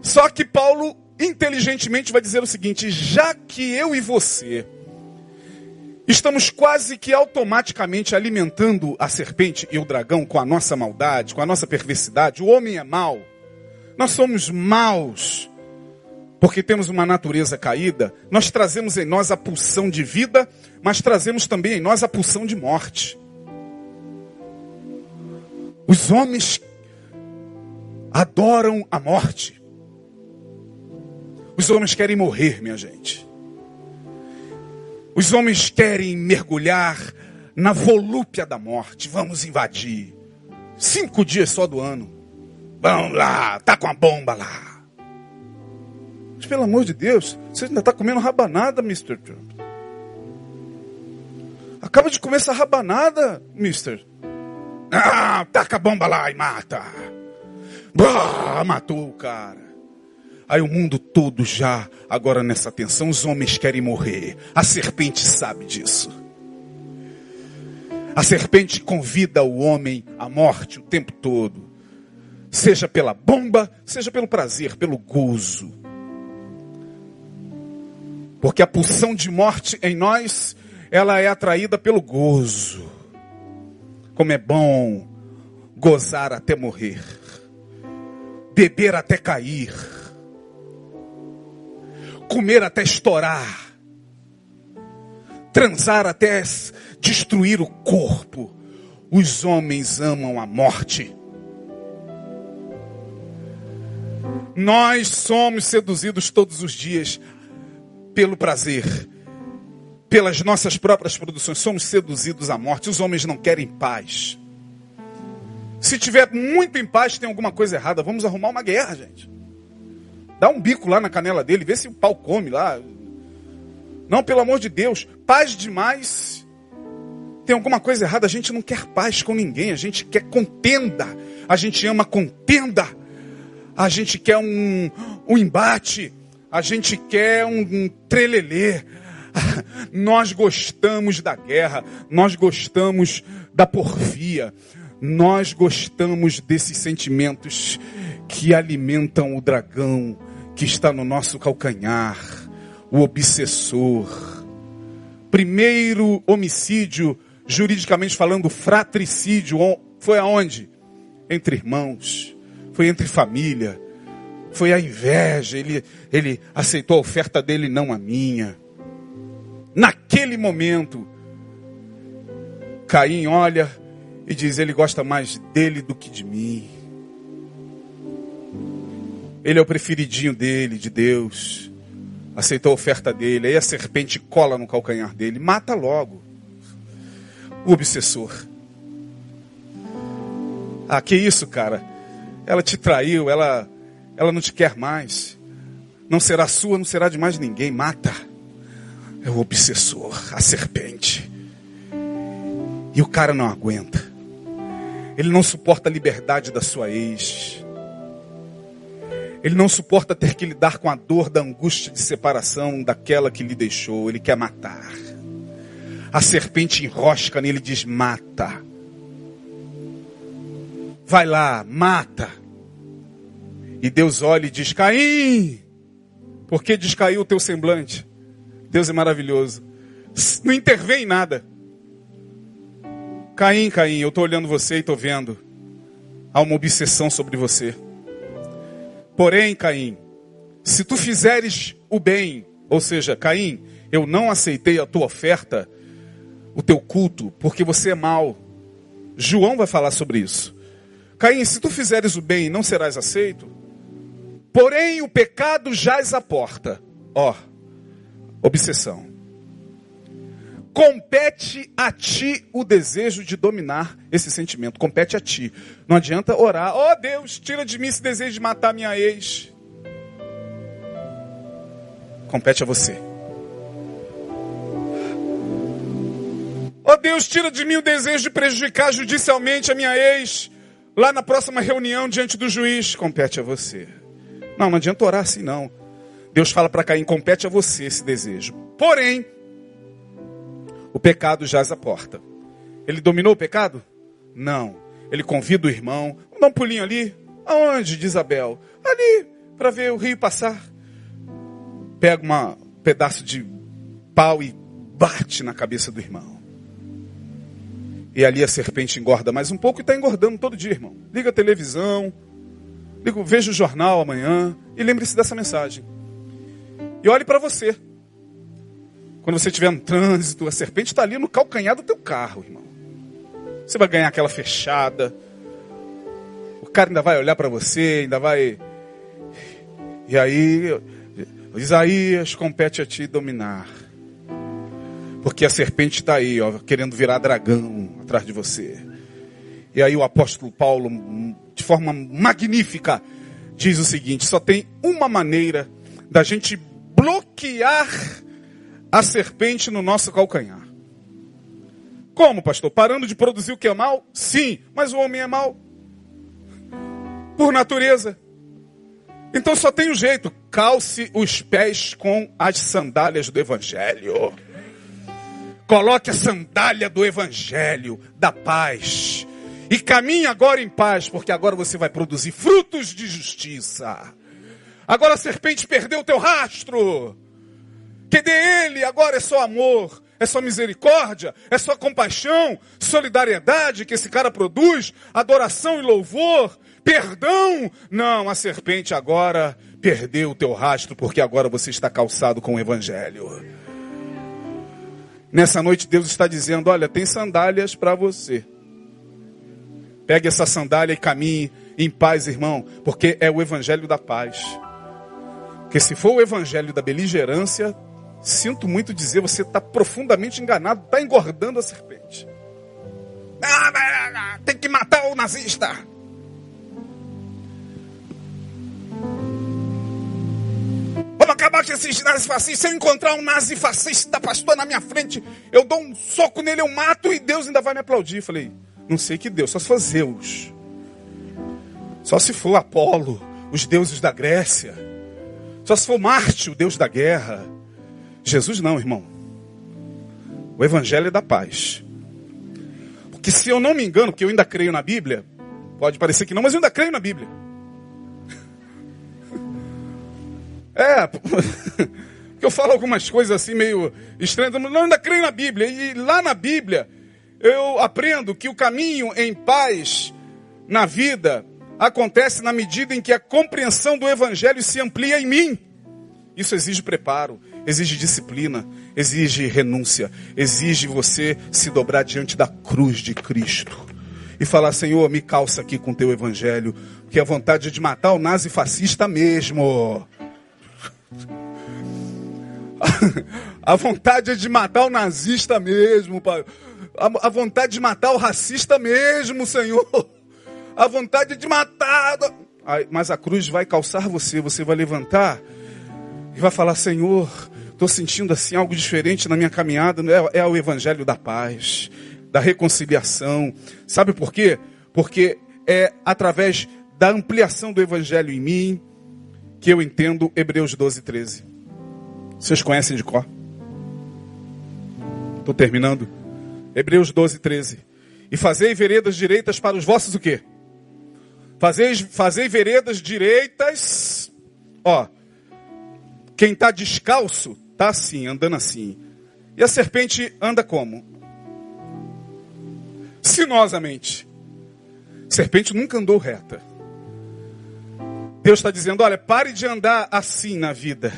Só que Paulo inteligentemente vai dizer o seguinte: já que eu e você estamos quase que automaticamente alimentando a serpente e o dragão com a nossa maldade, com a nossa perversidade, o homem é mau, nós somos maus porque temos uma natureza caída, nós trazemos em nós a pulsão de vida, mas trazemos também em nós a pulsão de morte. Os homens adoram a morte. Os homens querem morrer, minha gente. Os homens querem mergulhar na volúpia da morte. Vamos invadir. Cinco dias só do ano. Vamos lá, tá com a bomba lá. Mas pelo amor de Deus, você ainda está comendo rabanada, Mr. Trump. Acaba de comer essa rabanada, Mister. Ah, taca a bomba lá e mata. Bah, matou o cara. Aí o mundo todo já, agora nessa tensão, os homens querem morrer. A serpente sabe disso. A serpente convida o homem à morte o tempo todo. Seja pela bomba, seja pelo prazer, pelo gozo. Porque a pulsão de morte em nós, ela é atraída pelo gozo. Como é bom gozar até morrer, beber até cair, comer até estourar, transar até destruir o corpo. Os homens amam a morte. Nós somos seduzidos todos os dias pelo prazer, pelas nossas próprias produções, somos seduzidos à morte. Os homens não querem paz. Se tiver muito em paz, tem alguma coisa errada. Vamos arrumar uma guerra, gente. Dá um bico lá na canela dele, vê se o pau come lá. Não, pelo amor de Deus, paz demais. Tem alguma coisa errada, a gente não quer paz com ninguém, a gente quer contenda. A gente ama contenda. A gente quer um, um embate. A gente quer um, um trelelê. [laughs] Nós gostamos da guerra, nós gostamos da porfia, nós gostamos desses sentimentos que alimentam o dragão que está no nosso calcanhar, o obsessor. Primeiro homicídio, juridicamente falando, fratricídio, foi aonde? Entre irmãos, foi entre família, foi a inveja, ele, ele aceitou a oferta dele, não a minha. Naquele momento, Caim olha e diz: Ele gosta mais dele do que de mim. Ele é o preferidinho dele, de Deus. Aceitou a oferta dele. Aí a serpente cola no calcanhar dele. Mata logo. O obsessor. Ah, que isso, cara? Ela te traiu, ela, ela não te quer mais. Não será sua, não será de mais ninguém. Mata. É o obsessor, a serpente. E o cara não aguenta. Ele não suporta a liberdade da sua ex. Ele não suporta ter que lidar com a dor da angústia de separação daquela que lhe deixou. Ele quer matar. A serpente enrosca nele e diz: mata. Vai lá, mata. E Deus olha e diz: Caim, por que descaiu o teu semblante? Deus é maravilhoso. Não intervém em nada. Caim, Caim, eu estou olhando você e estou vendo. Há uma obsessão sobre você. Porém, Caim, se tu fizeres o bem, ou seja, Caim, eu não aceitei a tua oferta, o teu culto, porque você é mau. João vai falar sobre isso. Caim, se tu fizeres o bem, não serás aceito. Porém, o pecado jaz à porta. Ó, obsessão compete a ti o desejo de dominar esse sentimento. Compete a ti. Não adianta orar. Oh Deus, tira de mim esse desejo de matar minha ex. Compete a você. Oh Deus, tira de mim o desejo de prejudicar judicialmente a minha ex. Lá na próxima reunião diante do juiz. Compete a você. Não, não adianta orar assim não. Deus fala para Caim, compete a você esse desejo. Porém, o pecado jaz à porta. Ele dominou o pecado? Não. Ele convida o irmão. Vamos dar um pulinho ali. Aonde? Diz Abel. Ali, para ver o rio passar. Pega um pedaço de pau e bate na cabeça do irmão. E ali a serpente engorda mais um pouco e está engordando todo dia, irmão. Liga a televisão, liga, veja o jornal amanhã e lembre-se dessa mensagem. E olhe para você. Quando você estiver no trânsito, a serpente está ali no calcanhar do teu carro, irmão. Você vai ganhar aquela fechada. O cara ainda vai olhar para você, ainda vai. E aí, Isaías compete a ti dominar. Porque a serpente está aí, ó, querendo virar dragão atrás de você. E aí o apóstolo Paulo, de forma magnífica, diz o seguinte: só tem uma maneira da gente bloquear a serpente no nosso calcanhar. Como, pastor? Parando de produzir o que é mal? Sim, mas o homem é mal. Por natureza. Então só tem um jeito: calce os pés com as sandálias do Evangelho. Coloque a sandália do Evangelho, da paz. E caminhe agora em paz, porque agora você vai produzir frutos de justiça. Agora a serpente perdeu o teu rastro. Que dele agora é só amor, é só misericórdia, é só compaixão, solidariedade que esse cara produz, adoração e louvor, perdão. Não, a serpente agora perdeu o teu rastro porque agora você está calçado com o evangelho. Nessa noite Deus está dizendo: "Olha, tem sandálias para você. Pegue essa sandália e caminhe em paz, irmão, porque é o evangelho da paz. Porque se for o evangelho da beligerância, Sinto muito dizer, você está profundamente enganado, está engordando a serpente. Ah, tem que matar o nazista. Vamos acabar com esses nazifascistas. Se eu encontrar um nazifascista, pastor, na minha frente, eu dou um soco nele, eu mato e Deus ainda vai me aplaudir. Falei, não sei que Deus, só se for Zeus. Só se for Apolo, os deuses da Grécia. Só se for Marte, o deus da guerra. Jesus não, irmão. O evangelho é da paz. Porque se eu não me engano, que eu ainda creio na Bíblia, pode parecer que não, mas eu ainda creio na Bíblia. [laughs] É, [laughs] porque eu falo algumas coisas assim meio estranhas, mas eu ainda creio na Bíblia. E lá na Bíblia eu aprendo que o caminho em paz na vida acontece na medida em que a compreensão do Evangelho se amplia em mim. Isso exige preparo, exige disciplina, exige renúncia, exige você se dobrar diante da cruz de Cristo e falar: Senhor, me calça aqui com teu Evangelho, que a vontade de matar o nazi fascista mesmo. [laughs] A vontade é de matar o nazista mesmo, pai. A vontade de matar o racista mesmo, Senhor a vontade de matar. Mas a cruz vai calçar você, você vai levantar e vai falar: Senhor, estou sentindo assim algo diferente na minha caminhada. É, é o evangelho da paz, da reconciliação. Sabe por quê? Porque é através da ampliação do evangelho em mim que eu entendo Hebreus 12, 13. Vocês conhecem de cor? Estou terminando. Hebreus 12, 13. E fazei veredas direitas para os vossos o quê? Fazei, fazei veredas direitas. Ó, quem está descalço, está assim, andando assim. E a serpente anda como? Sinuosamente. serpente nunca andou reta. Deus está dizendo: olha, pare de andar assim na vida.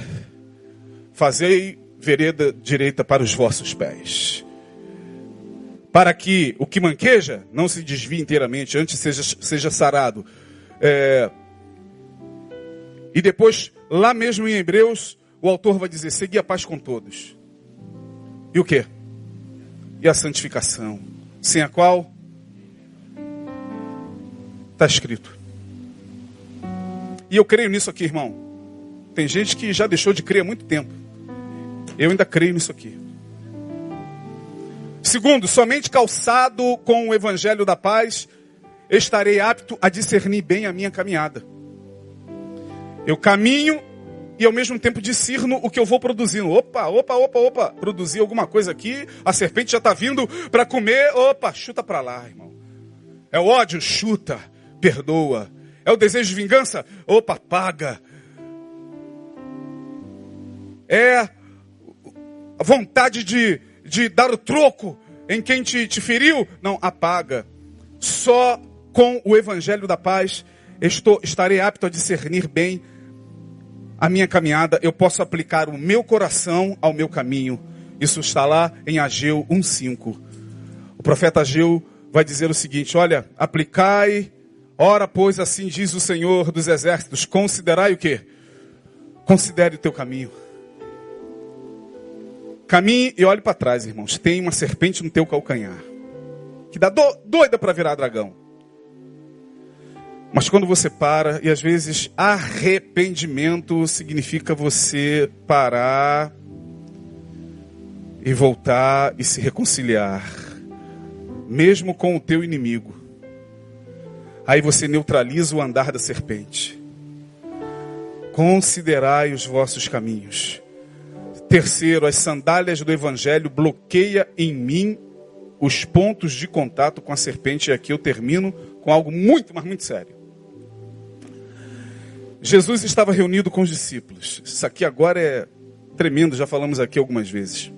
Fazei vereda direita para os vossos pés para que o que manqueja não se desvie inteiramente, antes seja, seja sarado. É... E depois, lá mesmo em Hebreus, o autor vai dizer: segui a paz com todos. E o que? E a santificação, sem a qual está escrito. E eu creio nisso aqui, irmão. Tem gente que já deixou de crer há muito tempo. Eu ainda creio nisso aqui. Segundo, somente calçado com o evangelho da paz estarei apto a discernir bem a minha caminhada. Eu caminho e ao mesmo tempo discerno o que eu vou produzindo. Opa, opa, opa, opa, produzir alguma coisa aqui, a serpente já está vindo para comer. Opa, chuta para lá, irmão. É o ódio, chuta, perdoa. É o desejo de vingança? Opa, paga. É a vontade de de dar o troco em quem te, te feriu. Não, apaga. Só com o evangelho da paz estou, estarei apto a discernir bem a minha caminhada. Eu posso aplicar o meu coração ao meu caminho. Isso está lá em Ageu 1,5. O profeta Ageu vai dizer o seguinte: Olha, aplicai, ora, pois assim diz o Senhor dos exércitos, considerai o que? Considere o teu caminho. Caminhe e olhe para trás, irmãos. Tem uma serpente no teu calcanhar. Que dá do, doida para virar dragão. Mas quando você para, e às vezes arrependimento significa você parar e voltar e se reconciliar, mesmo com o teu inimigo. Aí você neutraliza o andar da serpente. Considerai os vossos caminhos Terceiro, as sandálias do evangelho bloqueia em mim os pontos de contato com a serpente. E aqui eu termino com algo muito, mas muito sério. Jesus estava reunido com os discípulos. Isso aqui agora é tremendo, já falamos aqui algumas vezes.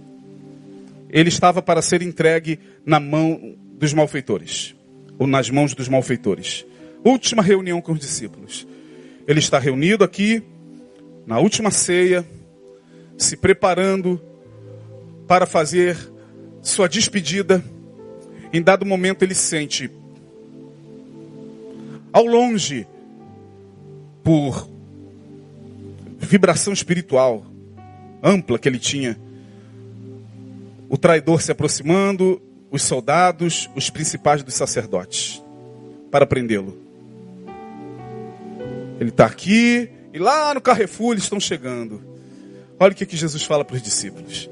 Ele estava para ser entregue na mão dos malfeitores, ou nas mãos dos malfeitores. Última reunião com os discípulos. Ele está reunido aqui, na última ceia, se preparando para fazer sua despedida. Em dado momento ele sente ao longe por vibração espiritual, ampla que ele tinha. O traidor se aproximando, os soldados, os principais dos sacerdotes, para prendê-lo. Ele está aqui, e lá no Carrefour eles estão chegando. Olha o que, que Jesus fala para os discípulos.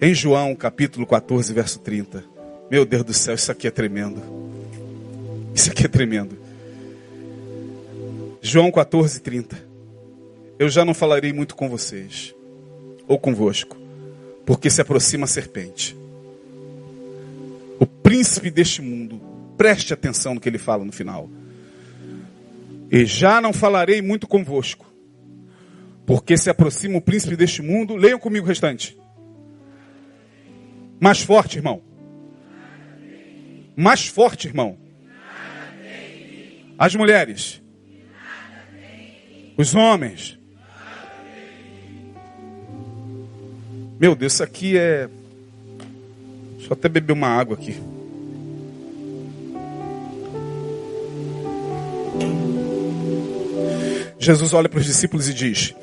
Em João capítulo 14, verso 30. Meu Deus do céu, isso aqui é tremendo. Isso aqui é tremendo. João 14, 30. Eu já não falarei muito com vocês, ou convosco, porque se aproxima a serpente. O príncipe deste mundo, preste atenção no que ele fala no final. E já não falarei muito convosco, porque se aproxima o príncipe deste mundo. Leiam comigo o restante. Mais forte, irmão. Mais forte, irmão. As mulheres. Os homens. Meu Deus, isso aqui é. Deixa eu até beber uma água aqui. Jesus olha para os discípulos e diz: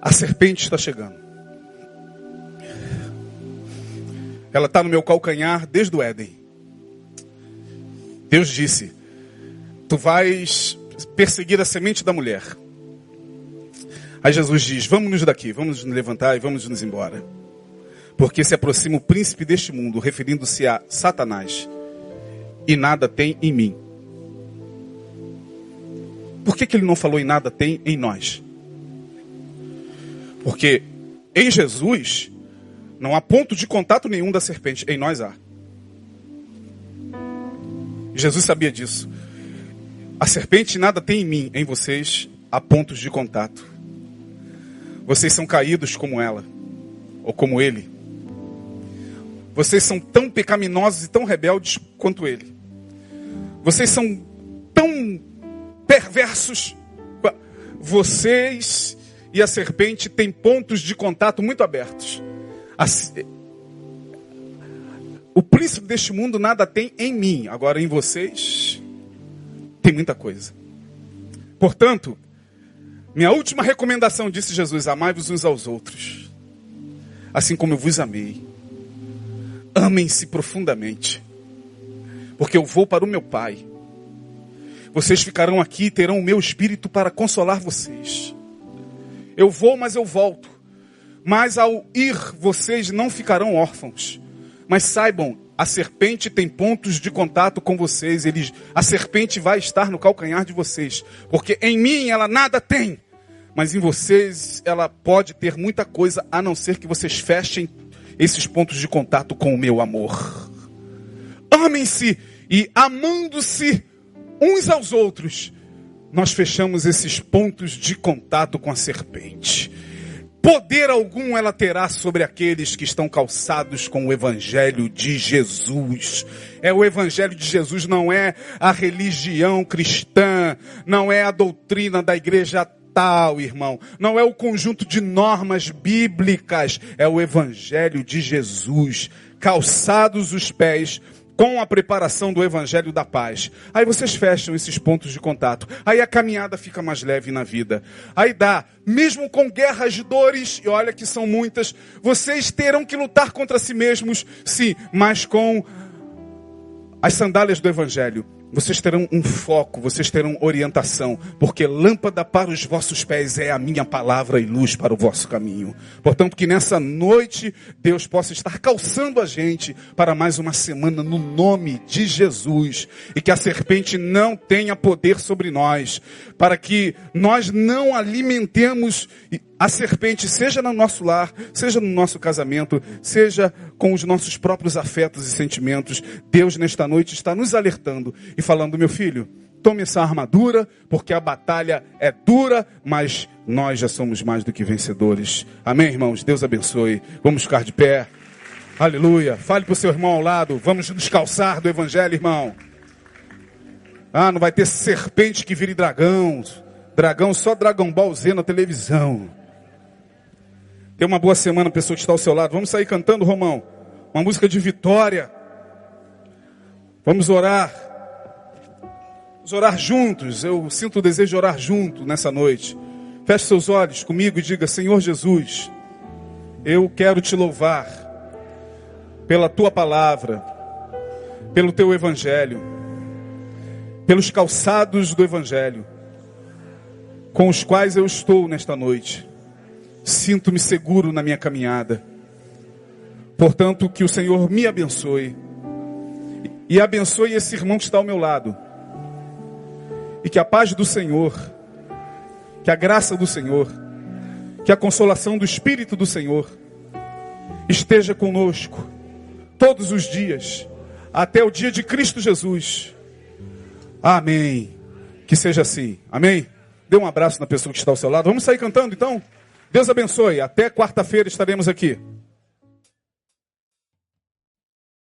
A serpente está chegando. Ela está no meu calcanhar desde o Éden. Deus disse: Tu vais perseguir a semente da mulher. Aí Jesus diz: Vamos nos daqui, vamos nos levantar e vamos nos embora. Porque se aproxima o príncipe deste mundo, referindo-se a Satanás, e nada tem em mim. Por que, que ele não falou em nada tem em nós? Porque em Jesus não há ponto de contato nenhum da serpente, em nós há. Jesus sabia disso. A serpente nada tem em mim, em vocês há pontos de contato. Vocês são caídos como ela, ou como ele. Vocês são tão pecaminosos e tão rebeldes quanto ele. Vocês são tão perversos. Vocês e a serpente têm pontos de contato muito abertos. O príncipe deste mundo nada tem em mim, agora em vocês tem muita coisa. Portanto, minha última recomendação, disse Jesus: amai-vos uns aos outros, assim como eu vos amei. Amem-se profundamente, porque eu vou para o meu Pai. Vocês ficarão aqui e terão o meu espírito para consolar vocês. Eu vou, mas eu volto. Mas ao ir, vocês não ficarão órfãos. Mas saibam, a serpente tem pontos de contato com vocês. Ele, a serpente vai estar no calcanhar de vocês. Porque em mim ela nada tem. Mas em vocês ela pode ter muita coisa, a não ser que vocês fechem esses pontos de contato com o meu amor. Amem-se e amando-se uns aos outros, nós fechamos esses pontos de contato com a serpente poder algum ela terá sobre aqueles que estão calçados com o evangelho de Jesus. É o evangelho de Jesus, não é a religião cristã, não é a doutrina da igreja tal, irmão. Não é o conjunto de normas bíblicas, é o evangelho de Jesus. Calçados os pés com a preparação do evangelho da paz. Aí vocês fecham esses pontos de contato. Aí a caminhada fica mais leve na vida. Aí dá, mesmo com guerras, dores, e olha que são muitas, vocês terão que lutar contra si mesmos, sim, mas com as sandálias do evangelho vocês terão um foco, vocês terão orientação, porque lâmpada para os vossos pés é a minha palavra e luz para o vosso caminho. Portanto, que nessa noite Deus possa estar calçando a gente para mais uma semana no nome de Jesus e que a serpente não tenha poder sobre nós, para que nós não alimentemos a serpente, seja no nosso lar, seja no nosso casamento, seja com os nossos próprios afetos e sentimentos. Deus, nesta noite, está nos alertando e falando: meu filho, tome essa armadura, porque a batalha é dura, mas nós já somos mais do que vencedores. Amém, irmãos? Deus abençoe. Vamos ficar de pé. Aleluia. Fale para o seu irmão ao lado. Vamos nos calçar do evangelho, irmão. Ah, não vai ter serpente que vire dragão. Dragão, só Dragon Ball Z na televisão. Tenha uma boa semana, pessoa que está ao seu lado. Vamos sair cantando, Romão. Uma música de vitória. Vamos orar. Vamos orar juntos. Eu sinto o desejo de orar junto nessa noite. Feche seus olhos comigo e diga: Senhor Jesus, eu quero te louvar pela tua palavra, pelo teu evangelho, pelos calçados do evangelho com os quais eu estou nesta noite. Sinto-me seguro na minha caminhada. Portanto, que o Senhor me abençoe e abençoe esse irmão que está ao meu lado. E que a paz do Senhor, que a graça do Senhor, que a consolação do Espírito do Senhor esteja conosco todos os dias, até o dia de Cristo Jesus. Amém. Que seja assim. Amém. Dê um abraço na pessoa que está ao seu lado. Vamos sair cantando então? Deus abençoe. Até quarta-feira estaremos aqui.